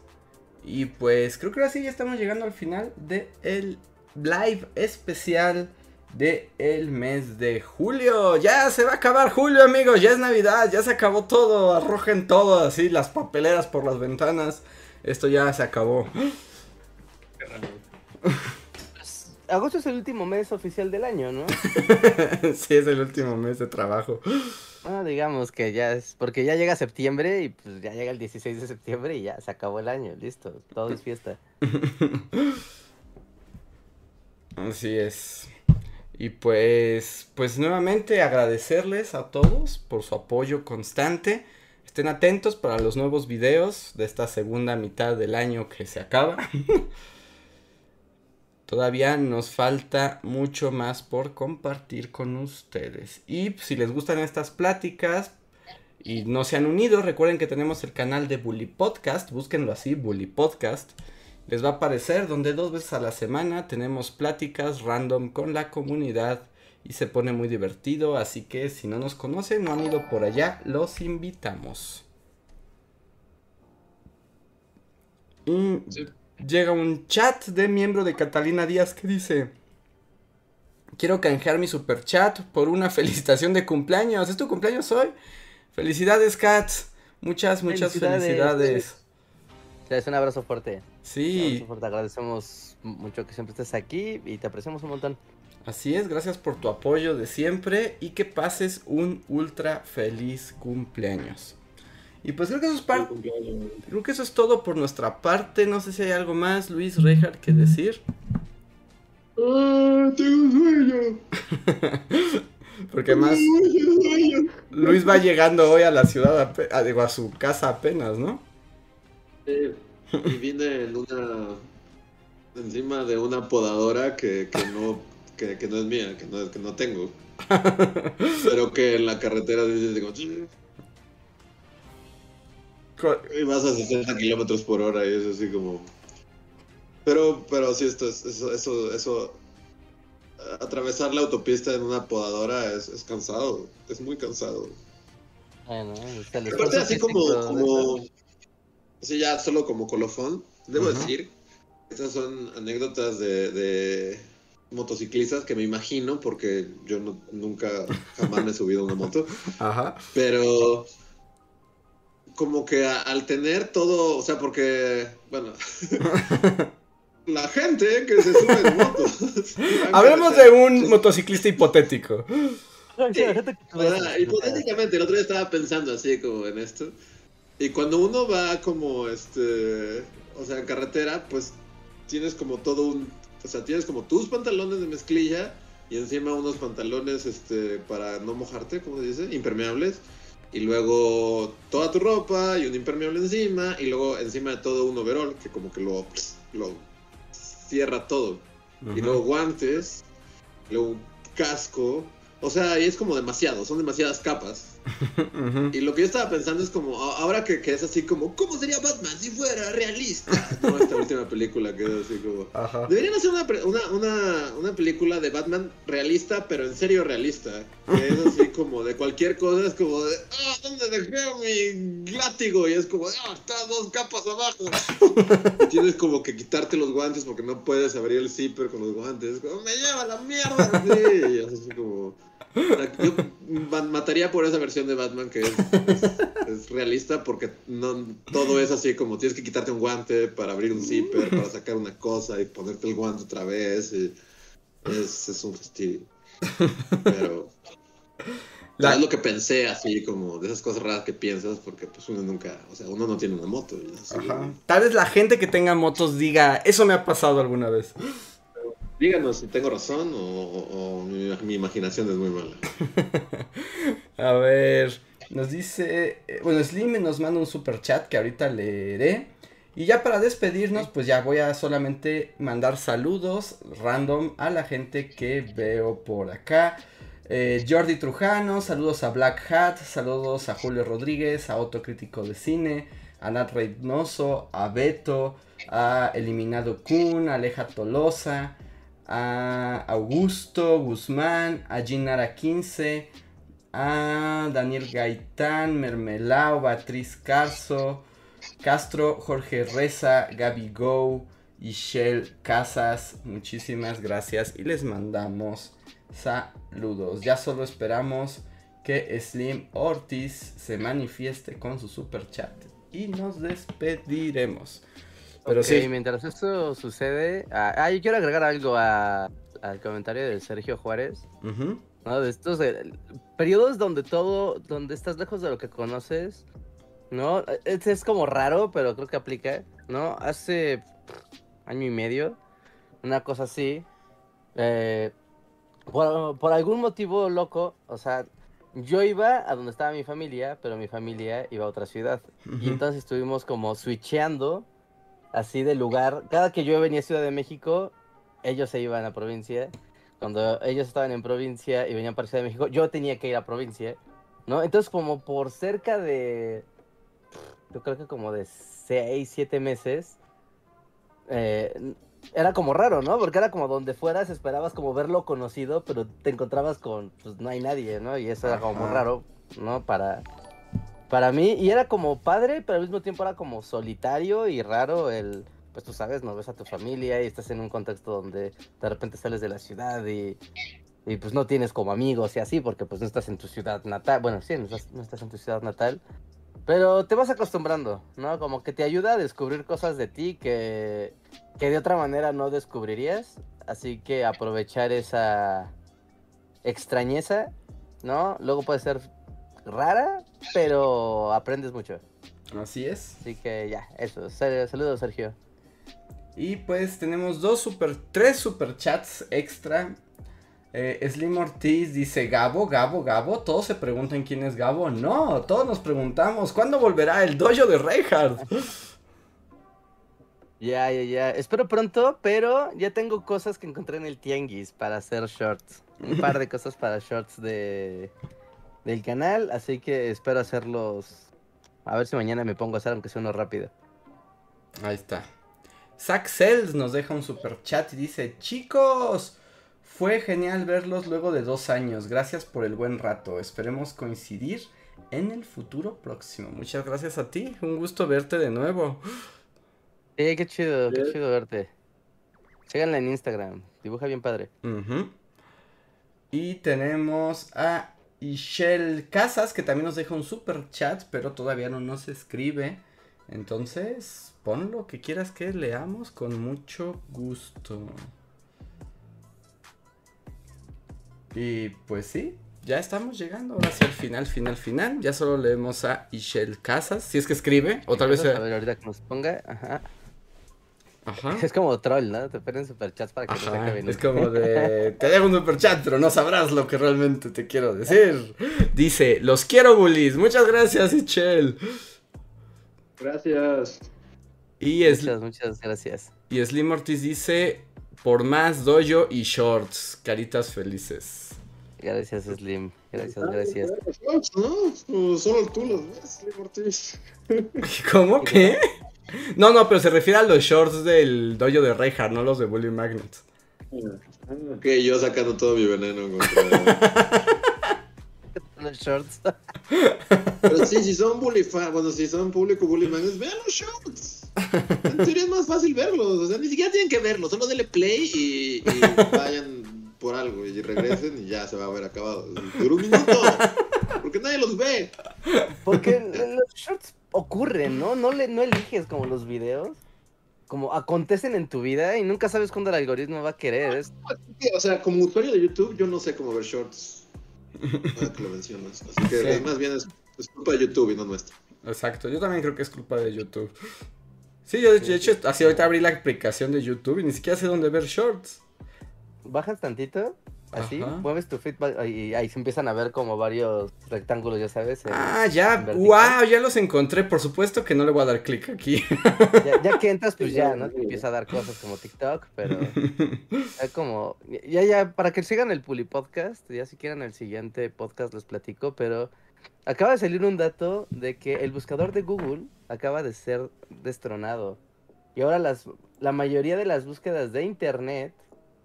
Y pues creo que ahora sí ya estamos llegando al final del el live especial de el mes de julio. Ya se va a acabar julio, amigos. Ya es Navidad, ya se acabó todo. Arrojen todo así, las papeleras por las ventanas. Esto ya se acabó. Agosto es el último mes oficial del año, ¿no? sí, es el último mes de trabajo. Bueno, digamos que ya es, porque ya llega septiembre y pues ya llega el 16 de septiembre y ya se acabó el año, listo, todo es fiesta. Así es. Y pues, pues nuevamente agradecerles a todos por su apoyo constante. Estén atentos para los nuevos videos de esta segunda mitad del año que se acaba. Todavía nos falta mucho más por compartir con ustedes. Y si les gustan estas pláticas y no se han unido, recuerden que tenemos el canal de Bully Podcast. Búsquenlo así, Bully Podcast. Les va a aparecer donde dos veces a la semana tenemos pláticas random con la comunidad y se pone muy divertido. Así que si no nos conocen, no han ido por allá, los invitamos llega un chat de miembro de Catalina Díaz que dice, quiero canjear mi super chat por una felicitación de cumpleaños. ¿Es tu cumpleaños hoy? Felicidades, Kat. Muchas, muchas felicidades. Te un abrazo fuerte. Sí. Te agradecemos mucho que siempre estés aquí y te apreciamos un montón. Así es, gracias por tu apoyo de siempre y que pases un ultra feliz cumpleaños. Y pues creo que eso es parte. Creo que eso es todo por nuestra parte. No sé si hay algo más, Luis Rejar, que decir. Ah, tengo sueño. Porque más Luis va llegando hoy a la ciudad, a, digo, a su casa apenas, ¿no? Sí. Y viene en una encima de una podadora que, que no que, que, no es mía, que no, que no tengo. Pero que en la carretera digo, y vas a 60 kilómetros por hora y es así como. Pero, pero sí, esto es, eso, eso, eso, atravesar la autopista en una podadora es, es cansado, es muy cansado. Bueno, Aparte así como, como, así ya solo como colofón, debo decir, estas son anécdotas de, de, motociclistas que me imagino, porque yo no, nunca, jamás me he subido a una moto. Ajá. Pero como que al tener todo, o sea, porque, bueno, la gente que se sube en motos. Hablemos de un motociclista hipotético. hipotéticamente, el otro día estaba pensando así como en esto. Y cuando uno va como, este, o sea, en carretera, pues tienes como todo un, o sea, tienes como tus pantalones de mezclilla y encima unos pantalones, este, para no mojarte, como se dice, impermeables y luego toda tu ropa y un impermeable encima y luego encima de todo un overall que como que lo, lo cierra todo. Y luego guantes, luego un casco. O sea, ahí es como demasiado, son demasiadas capas. Y lo que yo estaba pensando es como, ahora que, que, es así como, ¿cómo sería Batman si fuera realista? No, esta última película que es así como... Deberían hacer una, una, una, una, película de Batman realista, pero en serio realista. Que es así como de cualquier cosa, es como de, ah, ¿dónde dejé mi látigo? Y es como, ah, está dos capas abajo. y tienes como que quitarte los guantes porque no puedes abrir el zipper con los guantes. Es como, me lleva la mierda. Sí, y es así como... Yo mataría por esa versión de Batman que es, realista porque no todo es así como tienes que quitarte un guante para abrir un zipper, para sacar una cosa y ponerte el guante otra vez. es, un fastidio. Pero es lo que pensé así como de esas cosas raras que piensas porque pues uno nunca, o sea, uno no tiene una moto. Tal vez la gente que tenga motos diga, eso me ha pasado alguna vez. Díganos si tengo razón o, mi, imaginación es muy mala. A ver, nos dice, eh, bueno, Slim nos manda un super chat que ahorita leeré. Y ya para despedirnos, pues ya voy a solamente mandar saludos random a la gente que veo por acá. Eh, Jordi Trujano, saludos a Black Hat, saludos a Julio Rodríguez, a Otto Crítico de Cine, a Nat Reynoso, a Beto, a Eliminado Kun, a Aleja Tolosa, a Augusto Guzmán, a Ginara 15, a Daniel Gaitán, Mermelao, Beatriz Carso, Castro, Jorge Reza, Gaby Go, Shell Casas, muchísimas gracias y les mandamos saludos. Ya solo esperamos que Slim Ortiz se manifieste con su super chat y nos despediremos. Pero sí. mientras esto sucede, ah, ah yo quiero agregar algo al comentario de Sergio Juárez. ¿no? De estos eh, periodos donde todo, donde estás lejos de lo que conoces, ¿no? Es, es como raro, pero creo que aplica, ¿no? Hace año y medio, una cosa así, eh, por, algún motivo loco, o sea, yo iba a donde estaba mi familia, pero mi familia iba a otra ciudad. Y entonces estuvimos como switcheando así de lugar. Cada que yo venía a Ciudad de México, ellos se iban a provincia. Cuando ellos estaban en provincia y venían para Ciudad de México, yo tenía que ir a provincia. ¿No? Entonces como por cerca de... Yo creo que como de 6, 7 meses. Eh, era como raro, ¿no? Porque era como donde fueras, esperabas como verlo conocido, pero te encontrabas con, pues no hay nadie, ¿no? Y eso era como muy raro, ¿no? Para, para mí, y era como padre, pero al mismo tiempo era como solitario y raro el, pues tú sabes, no ves a tu familia y estás en un contexto donde de repente sales de la ciudad y, y pues no tienes como amigos y así, porque pues no estás en tu ciudad natal, bueno, sí, no estás, no estás en tu ciudad natal. Pero te vas acostumbrando, ¿no? Como que te ayuda a descubrir cosas de ti que, que de otra manera no descubrirías. Así que aprovechar esa extrañeza, ¿no? Luego puede ser rara, pero aprendes mucho. Así es. Así que ya, eso. Saludos, Sergio. Y pues tenemos dos super, tres super chats extra eh, Slim Ortiz dice, Gabo, Gabo, Gabo, todos se preguntan quién es Gabo. No, todos nos preguntamos, ¿cuándo volverá el dojo de Reinhardt? Ya, ya, ya. Espero pronto, pero ya tengo cosas que encontré en el Tianguis para hacer shorts. Un par de cosas para shorts de del canal, así que espero hacerlos. A ver si mañana me pongo a hacer, aunque sea uno rápido. Ahí está. Zack Cells nos deja un super chat y dice: Chicos, fue genial verlos luego de dos años. Gracias por el buen rato. Esperemos coincidir en el futuro próximo. Muchas gracias a ti. Un gusto verte de nuevo. Sí, qué chido, qué chido verte. Síganla en Instagram. Dibuja bien padre. Y tenemos a Ishel Casas, que también nos deja un super chat, pero todavía no nos escribe. Entonces, pon lo que quieras que leamos con mucho gusto. Y pues sí, ya estamos llegando ahora sí al final, final, final. Ya solo leemos a Ishel Casas, si es que escribe, o tal vez... A ver, ahorita que nos ponga, ajá. Ajá. Es como troll, ¿no? Te ponen superchats para que te acabe Es como de. Te dejo un superchat, pero no sabrás lo que realmente te quiero decir. Dice: Los quiero, bullies. Muchas gracias, Ishel. Gracias. Y es... Muchas, muchas gracias. Y Slim Ortiz dice: Por más dojo y shorts. Caritas felices. Gracias, Slim. Gracias, gracias. No, solo tú los ves, Slim Ortiz. ¿Cómo? ¿Qué? No, no, pero se refiere a los shorts del dojo de Reinhardt, no los de Bully Magnets. Ok, yo sacando todo mi veneno contra... los shorts. Pero sí, si son bully fan, bueno, si son público bully magnets, vean los shorts. En teoría es más fácil verlos, o sea, ni siquiera tienen que verlos, solo denle play y, y vayan por algo y regresen y ya se va a haber acabado. Por un minuto, porque nadie los ve. Porque los shorts ocurren, ¿no? No, le, no eliges como los videos. Como acontecen en tu vida y nunca sabes cuándo el algoritmo va a querer. O sea, como usuario de YouTube, yo no sé cómo ver shorts. que lo mencionas. Así que más bien es, culpa de YouTube y no nuestra. Exacto, yo también creo que es culpa de YouTube. Sí, yo de hecho, así ahorita abrí la aplicación de YouTube y ni siquiera sé dónde ver shorts. bajas tantito Así, mueves tu feedback y ahí se empiezan a ver como varios rectángulos, ya sabes. ah, ya, wow, ya los encontré. Por supuesto que no le voy a dar clic aquí. Ya, que entras, pues ya, ¿no? Te empieza a dar cosas como TikTok, pero es como, ya, ya, para que sigan el Puli Podcast, ya si quieren el siguiente podcast les platico, pero acaba de salir un dato de que el buscador de Google acaba de ser destronado. Y ahora las, la mayoría de las búsquedas de Internet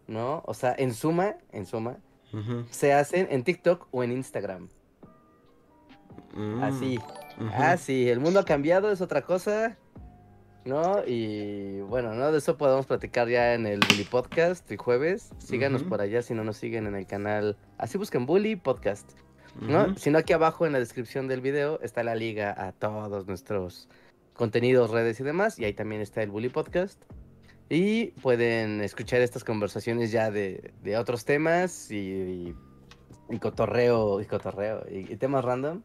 ¿no? O sea, en suma, en suma, se hacen en TikTok o en Instagram. Mm, así. Así, el mundo ha cambiado, es otra cosa. ¿No? Y bueno, ¿no? De eso podemos platicar ya en el Bully Podcast el jueves. Síganos por allá si no nos siguen en el canal. Así busquen Bully Podcast. ¿No? Si no, aquí abajo en la descripción del video está la liga a todos nuestros contenidos, redes y demás. Y ahí también está el Bully Podcast. Y pueden escuchar estas conversaciones ya de, otros temas y, y, cotorreo, y cotorreo, y, temas random.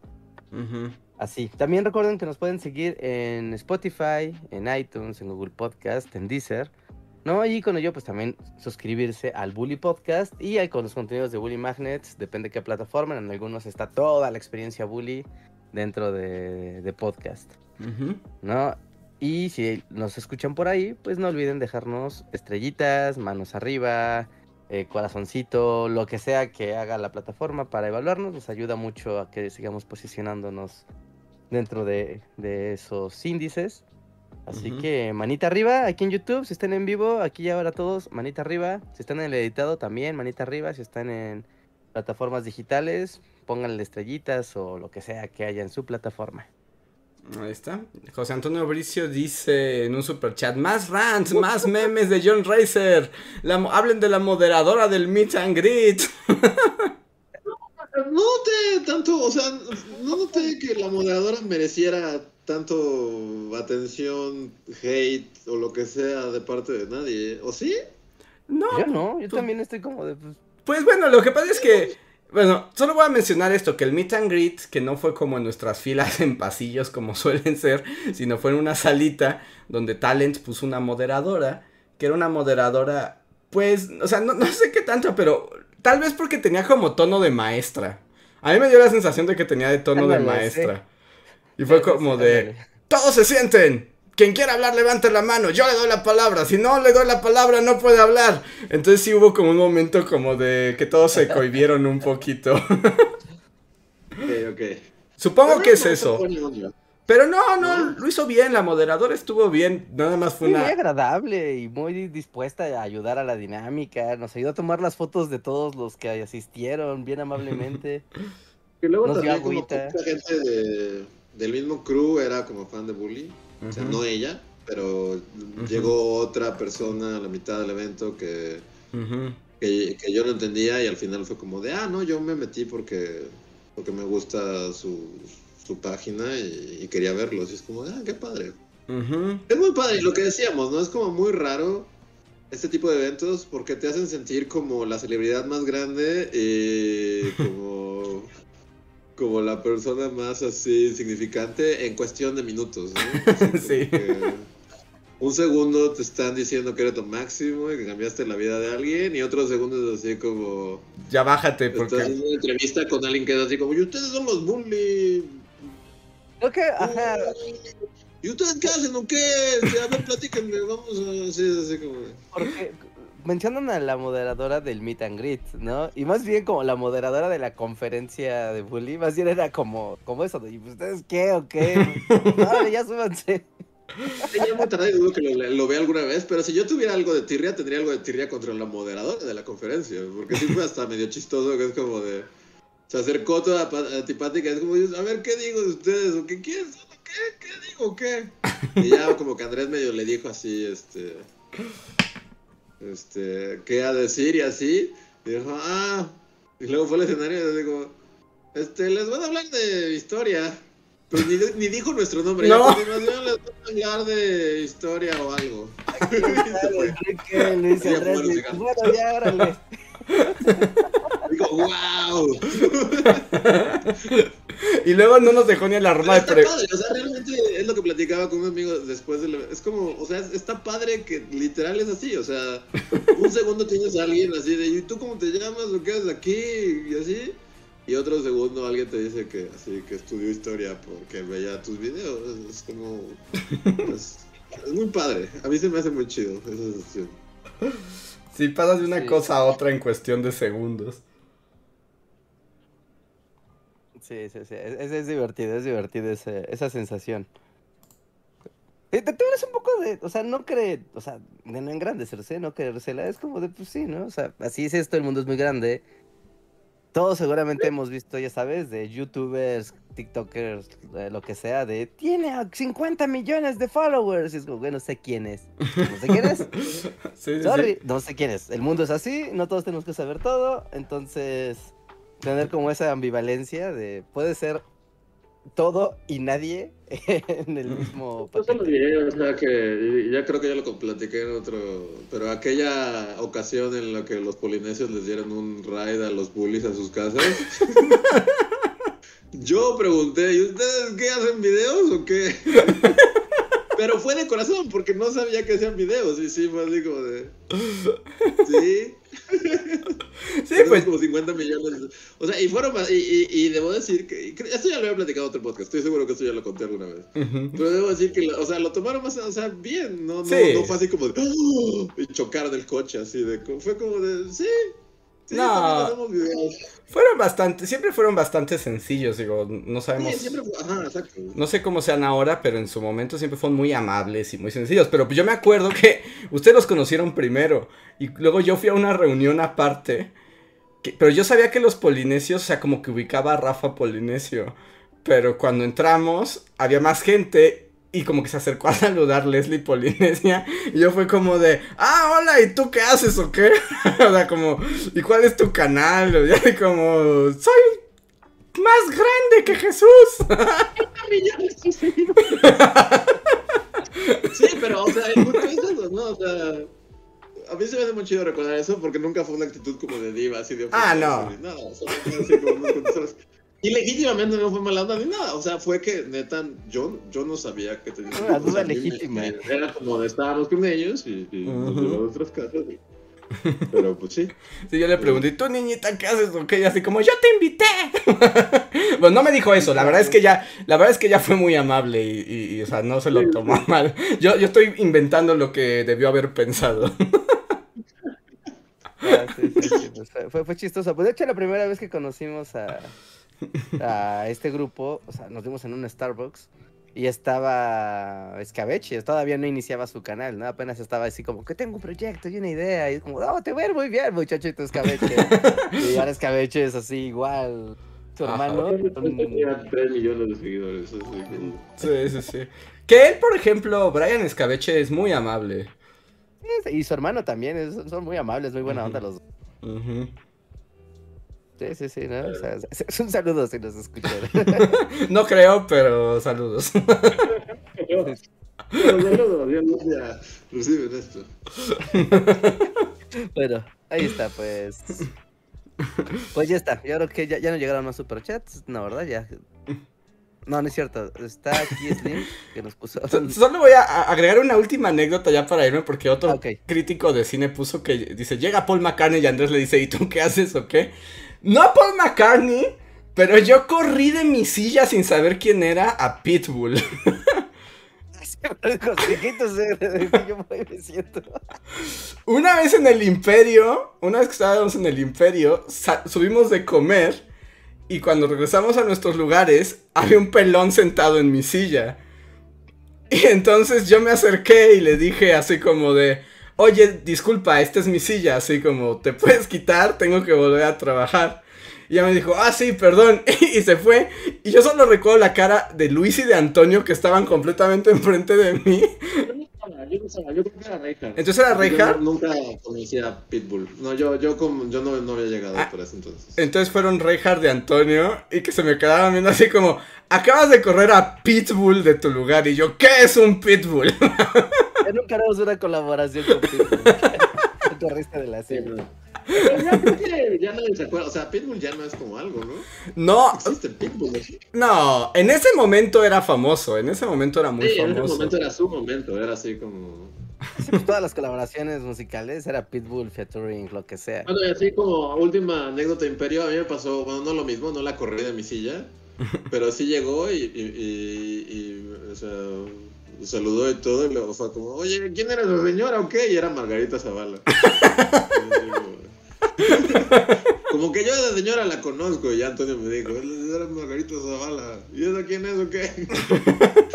Así. También recuerden que nos pueden seguir en Spotify, en iTunes, en Google Podcast, en Deezer. ¿No? Y con ello, pues también suscribirse al Bully Podcast y con los contenidos de Bully Magnets, depende de qué plataforma. En algunos está toda la experiencia Bully dentro de, podcast. ¿No? Y si nos escuchan por ahí, pues no olviden dejarnos estrellitas, manos arriba, eh, corazoncito, lo que sea que haga la plataforma para evaluarnos. Nos ayuda mucho a que sigamos posicionándonos dentro de, esos índices. Así que manita arriba aquí en YouTube, si están en vivo, aquí y ahora todos, manita arriba. Si están en el editado también, manita arriba. Si están en plataformas digitales, pónganle estrellitas o lo que sea que haya en su plataforma. Ahí está. José Antonio Bricio dice en un super chat, más rants, más memes de John Racer. hablen de la moderadora del Meet and Greet. No noté tanto, o sea, no noté que la moderadora mereciera tanto atención, hate o lo que sea de parte de nadie, ¿o sí? No. Yo no, yo también estoy como de... Pues, pues bueno, lo que pasa es que bueno, solo voy a mencionar esto, que el meet and greet, que no fue como en nuestras filas en pasillos como suelen ser, sino fue en una salita donde Talent puso una moderadora, que era una moderadora, pues, o sea, no, sé qué tanto, pero tal vez porque tenía como tono de maestra. A mí me dio la sensación de que tenía de tono de maestra. Y fue como de, todos se sienten, quien quiera hablar, levante la mano. Yo le doy la palabra. Si no le doy la palabra, no puede hablar. Entonces sí hubo como un momento como de que todos se cohibieron un poquito. ok, ok. Supongo que es eso. Pero no, no, lo hizo bien, la moderadora estuvo bien, nada más fue una... Muy agradable y muy dispuesta a ayudar a la dinámica, nos ayudó a tomar las fotos de todos los que asistieron, bien amablemente. Y luego nos también como mucha gente del mismo crew era como fan de Bully. O sea, no ella, pero llegó otra persona a la mitad del evento que, que, yo no entendía y al final fue como de, ah, no, yo me metí porque, porque me gusta su, su página y, quería verlo. Y es como, ah, qué padre. Es muy padre, y lo que decíamos, ¿no? Es como muy raro este tipo de eventos porque te hacen sentir como la celebridad más grande y como como la persona más así significante en cuestión de minutos, ¿no? sí. Un segundo te están diciendo que eres lo máximo y que cambiaste la vida de alguien y otros segundos así como... Ya bájate porque... Estás en una entrevista con alguien que es así como, y ustedes son los bully. Creo que, ajá... ¿Y ustedes qué hacen o qué? A ver, platíquenme, vamos a... Así, así como... Porque mencionan a la moderadora del Meet and Greet, ¿no? Y más bien como la moderadora de la conferencia de Bully, más bien era como, como eso, ¿y ustedes qué o qué? no, ya súbanse. Ya me tardé dudo que lo, vea alguna vez, pero si yo tuviera algo de tirria, tendría algo de tirria contra la moderadora de la conferencia, porque sí fue hasta medio chistoso, que es como de... Se acercó toda antipática, es como, a ver, ¿qué digo de ustedes? ¿O qué quieren? ¿Qué? ¿Qué digo? ¿Qué? Y ya como que Andrés medio le dijo así, este este, qué a decir y así. Y dijo, ah, y luego fue al escenario y digo, este, les voy a hablar de historia. Pero ni, ni dijo nuestro nombre. No. a continuación les voy a hablar de historia o algo. bueno, ya, órale. Wow. y luego no nos dejó ni la ronda de pre... O sea, realmente es lo que platicaba con un amigo después de la, Es como, o sea, está padre que literal es así, o sea, un segundo tienes a alguien así de, ¿y tú cómo te llamas? ¿O qué haces aquí? Y así. Y otro segundo alguien te dice que así que estudió historia porque veía tus videos. Es como... Es, muy padre. A mí se me hace muy chido esa sensación. Sí, pasas de una cosa a otra en cuestión de segundos. Sí, sí, sí. Es, es divertido, es divertido esa sensación. Te, te eres un poco de, o sea, no cree, o sea, de no engrandecerse, no querérsela, es como de, pues sí, ¿no? O sea, así es esto, el mundo es muy grande. Todos seguramente hemos visto, ya sabes, de youtubers, tiktokers, lo que sea, de, tiene 50 millones de followers. Y es como, bueno, no sé quién es. No sé quién es. Sorry, no sé quién es. El mundo es así, no todos tenemos que saber todo, entonces tener como esa ambivalencia de puede ser todo y nadie en el mismo Yo solo diré, o sea que ya creo que ya lo platiqué en otro, pero aquella ocasión en la que los polinesios les dieron un raid a los bullies a sus casas. yo pregunté, ¿y ustedes qué hacen videos o qué? pero fue de corazón porque no sabía que hacían videos y sí, fue así como de... Sí. Sí, pues. Como 50 millones. O sea, y fueron y, y, debo decir que. Esto ya lo había platicado en otro podcast. Estoy seguro que esto ya lo conté alguna vez. Pero debo decir que, o sea, lo tomaron más, o sea, bien. No, no, no fue así como de. ¡Oh! Y chocar del coche, así de. Fue como de. Sí, no. Fueron bastante, siempre fueron bastante sencillos, digo, no sabemos. No sé cómo sean ahora, pero en su momento siempre fueron muy amables y muy sencillos. Pero yo me acuerdo que ustedes los conocieron primero. Y luego yo fui a una reunión aparte. pero yo sabía que los polinesios, o sea, como que ubicaba a Rafa Polinesio. Pero cuando entramos, había más gente y como que se acercó a saludar Leslie Polinesia. Y yo fue como de, ah, hola, ¿y tú qué haces o qué? o sea, como, ¿y cuál es tu canal? O ya como, soy más grande que Jesús. sí, pero, o sea, es eso, ¿no? O sea, a mí se me hace muy chido recordar eso porque nunca fue una actitud como de diva, así de... Ah, no. No, o sea, así como, y legítimamente no fue mala onda ni nada. O sea, fue que neta, yo, yo no sabía que tenía. Una duda legítima. Era como de estábamos con ellos y, y nos llevamos a nuestras casas. Pero pues sí. Sí, yo le pregunté, ¿tú niñita qué haces? O qué? así como, yo te invité. bueno, no me dijo eso, la verdad es que ya, la verdad es que ya fue muy amable y, y, o sea, no se lo tomó mal. Yo, yo estoy inventando lo que debió haber pensado. Ah, sí, sí, sí, pues fue, fue chistoso. Pues de hecho la primera vez que conocimos a, a este grupo, o sea, nos vimos en un Starbucks y estaba Escabeche, todavía no iniciaba su canal, ¿no? Apenas estaba así como que tengo un proyecto y una idea, y es como, oh, te voy a ver muy bien, muchachito Escabeche. y ahora Escabeche es así igual. Su hermano. Tenía 3 millones de seguidores. Sí, sí, sí. Que él, por ejemplo, Brian Escabeche es muy amable. y su hermano también, son muy amables, muy buena onda los dos. Sí, sí, sí, ¿no? O sea, es un saludo si nos escuchan. no creo, pero saludos. Reciben esto. bueno, ahí está, pues. Pues ya está. Yo creo que ya, ya no llegaron más superchats. No, ¿verdad? Ya. No, no es cierto. Está aquí Slim que nos puso. Solo voy a agregar una última anécdota ya para irme porque otro crítico de cine puso que dice, llega Paul McCartney y Andrés le dice, ¿y tú qué haces o qué? No Paul McCartney, pero yo corrí de mi silla sin saber quién era a Pitbull. Una vez en el Imperio, una vez que estábamos en el Imperio, subimos de comer y cuando regresamos a nuestros lugares, había un pelón sentado en mi silla. Y entonces yo me acerqué y le dije así como de, oye, disculpa, esta es mi silla, así como, ¿te puedes quitar? Tengo que volver a trabajar. Y ella me dijo, ah, sí, perdón. y se fue. Y yo solo recuerdo la cara de Luis y de Antonio que estaban completamente enfrente de mí. Yo creo que era Reinhardt. ¿Entonces era Reinhardt? nunca conocía Pitbull. No, yo, yo, como, yo no, no había llegado ah, por eso entonces. Entonces fueron Reinhardt de Antonio y que se me quedaban viendo así como, acabas de correr a Pitbull de tu lugar. Y yo, ¿qué es un Pitbull? nunca haremos una colaboración con Pitbull. de la serie. ya creo que ya nadie se acuerda. O sea, Pitbull ya no es como algo, ¿no? No, Existe Pitbull. ¿no? Sí, no, en ese momento era famoso, en ese momento era muy en ese famoso. momento era su momento. Era así como. Sí, pues todas las colaboraciones musicales era Pitbull, featuring, lo que sea. Bueno, y así como última anécdota Imperio, a mí me pasó, bueno, no lo mismo, no la corrí de mi silla, pero sí llegó y, y, y- y, o sea, saludó y todo, y luego fue como, oye, ¿quién era la señora o qué? Y era Margarita Zavala. como que yo a la señora la conozco, y ya Antonio me dijo, era Margarita Zavala, ¿y esa quién es o qué?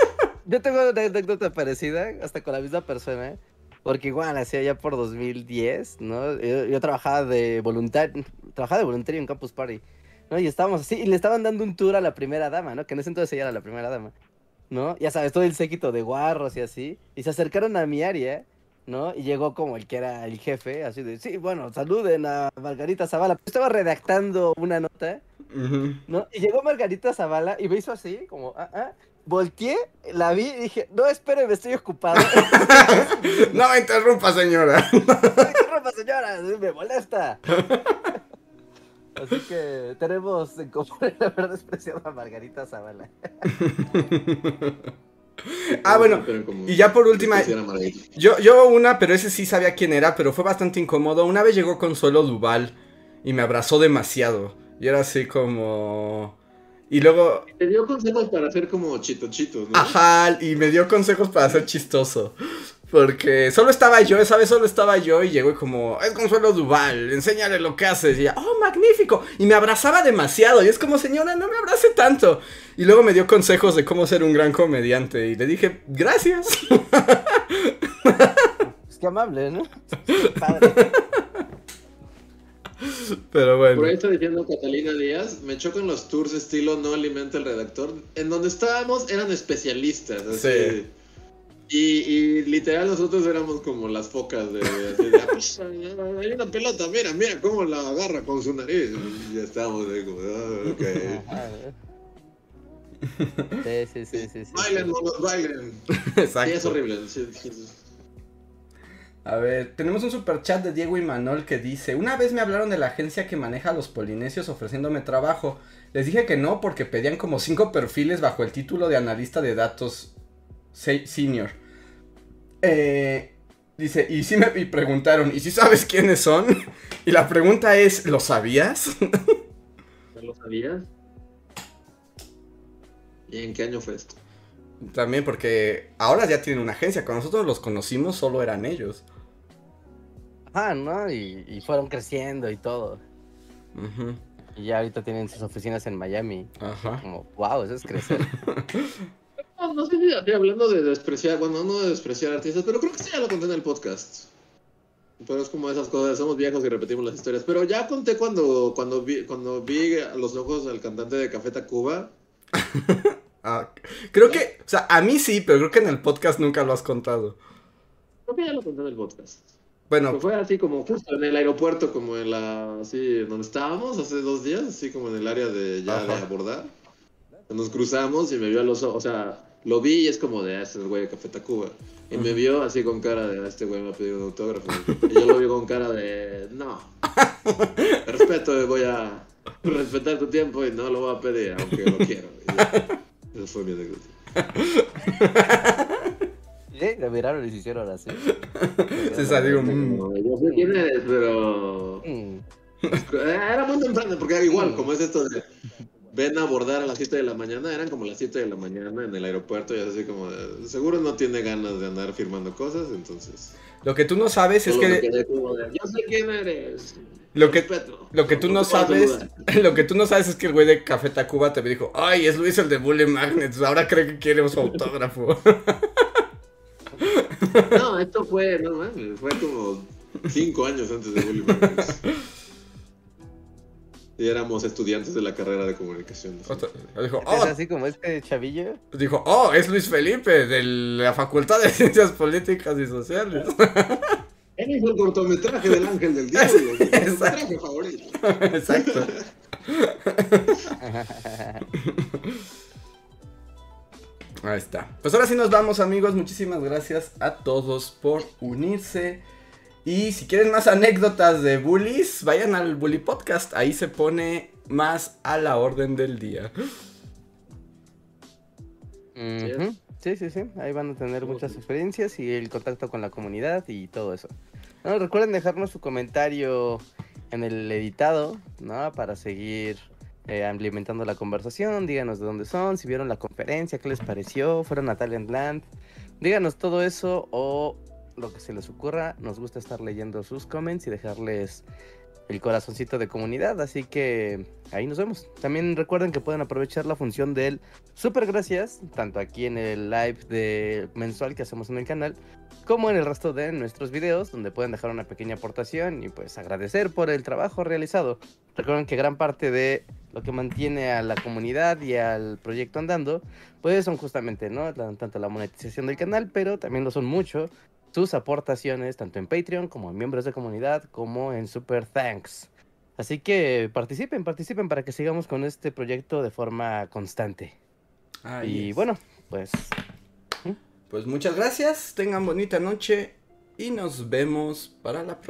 Yo tengo una anécdota parecida, hasta con la misma persona, porque igual, hacía ya por 2010, ¿no? Yo, yo trabajaba de voluntario, trabajaba de voluntario en Campus Party, ¿no? Y estábamos así, y le estaban dando un tour a la primera dama, ¿no? Que en ese entonces ella era la primera dama, ¿no? Ya sabes, todo el séquito de guarros y así, y se acercaron a mi área, ¿no? Y llegó como el que era el jefe, así de, sí, bueno, saluden a Margarita Zavala. Yo estaba redactando una nota. ¿no? Y llegó Margarita Zavala y me hizo así, como, ah, ah. Volteé, la vi y dije, no, espere, me estoy ocupado. No me interrumpa, señora. ¡Ay, qué ropa, señora! Me molesta. Así que tenemos en común el haber despreciado a Margarita Zavala. Ah, bueno, y ya por última. Yo, yo una, pero ese sí sabía quién era, pero fue bastante incómodo. Una vez llegó Consuelo Duval y me abrazó demasiado. Y era así como... Y luego... Te dio consejos para hacer como chito chitos, ¿no? Ajá, y me dio consejos para ser chistoso. Porque solo estaba yo, esa vez solo estaba yo y llegó y como, es Consuelo Duval, enséñale lo que haces. Y ella, oh, magnífico. Y me abrazaba demasiado. Y es como, señora, no me abrace tanto. Y luego me dio consejos de cómo ser un gran comediante. Y le dije, gracias. Es que amable, ¿no? Padre. Pero bueno. Por ahí está diciendo Catalina Díaz, me chocan los tours estilo no alimenta el redactor. En donde estábamos eran especialistas. así. Sí. Y, y literal nosotros éramos como las focas de... "Ah, pues, hay una pelota, mira, mira cómo la agarra con su nariz. Y ya estábamos ahí como, ah, ok. Sí, sí, sí, sí. sí, Bailen, sí. monos, bailen. Exacto. Sí, es horrible. sí, sí, sí. A ver, tenemos un super chat de Diego y Manuel que dice, una vez me hablaron de la agencia que maneja a los polinesios ofreciéndome trabajo. Les dije que no porque pedían como cinco perfiles bajo el título de analista de datos senior. Eh, dice, y sí me y preguntaron, ¿y si sabes quiénes son? Y la pregunta es, ¿lo sabías? ¿No lo sabías? ¿Y en qué año fue esto? También porque ahora ya tienen una agencia, cuando nosotros los conocimos solo eran ellos. Ajá, ¿no? Y, y fueron creciendo y todo. Y ya ahorita tienen sus oficinas en Miami. Ajá. Como, wow, eso es crecer. No, no sé si estoy hablando de despreciar, bueno, no de despreciar artistas, pero creo que sí ya lo conté en el podcast. Pero es como esas cosas, somos viejos y repetimos las historias. Pero ya conté cuando, cuando, vi, cuando vi a los ojos al cantante de Café Tacuba. Ah, creo que, o sea, a mí sí, pero creo que en el podcast nunca lo has contado. Creo que ya lo conté en el podcast. Bueno, Pero fue así como justo en el aeropuerto, como en la, así, donde estábamos hace dos días, así como en el área de ya de abordar. Nos cruzamos y me vio a los ojos, o sea, lo vi y es como de, ah, ese es el güey de Café Tacuba. Y me vio así con cara de, "Ah, este güey me ha pedido un autógrafo. Y yo lo vi con cara de, no. Respeto, voy a respetar tu tiempo y no lo voy a pedir, aunque lo quiero. Esa fue mi anécdota. Sí, me miraron y se hicieron así. se salió un... No, yo sé quién eres, pero... Mm. Era muy temprano, porque igual, como es esto de ven a abordar a las 7 de la mañana, eran como las 7 de la mañana en el aeropuerto y así como, de, seguro no tiene ganas de andar firmando cosas, entonces... Lo que tú no sabes es que... como de, yo sé quién eres. Lo que- respeto". Lo que tú no sabes, lo que tú no sabes es que el güey de Café Tacuba te dijo, ay, es Luis el de Bully Magnets, ahora cree que quiere su autógrafo. No, esto fue, no mames, fue como 5 años antes de Bully Magnets. Y éramos estudiantes de la carrera de comunicación. Otra- Dijo, Es oh, así como este chavillo. dijo, oh, es Luis Felipe de la Facultad de Ciencias Políticas y Sociales. Él hizo el cortometraje del Ángel del Diablo, mi cortometraje favorito. Exacto. Ahí está. Pues ahora sí nos vamos amigos. Muchísimas gracias a todos por unirse. Y si quieren más anécdotas de bullies, vayan al Bully Podcast. Ahí se pone más a la orden del día. Sí, sí, sí. Ahí van a tener muchas experiencias y el contacto con la comunidad y todo eso. No, recuerden dejarnos su comentario en el editado, ¿no? Para seguir eh, alimentando la conversación. Díganos de dónde son, si vieron la conferencia, qué les pareció, fueron a Talentland. Díganos todo eso o lo que se les ocurra. Nos gusta estar leyendo sus comments y dejarles el corazoncito de comunidad. Así que ahí nos vemos. También recuerden que pueden aprovechar la función del super gracias, tanto aquí en el live de mensual que hacemos en el canal, como en el resto de nuestros videos, donde pueden dejar una pequeña aportación y pues agradecer por el trabajo realizado. Recuerden que gran parte de lo que mantiene a la comunidad y al proyecto andando, pues son justamente, ¿no? Tanto la monetización del canal, pero también lo son mucho sus aportaciones, tanto en Patreon como en miembros de comunidad, como en Super Thanks. Así que participen, participen para que sigamos con este proyecto de forma constante. y bueno, pues... Pues muchas gracias, tengan bonita noche y nos vemos para la próxima.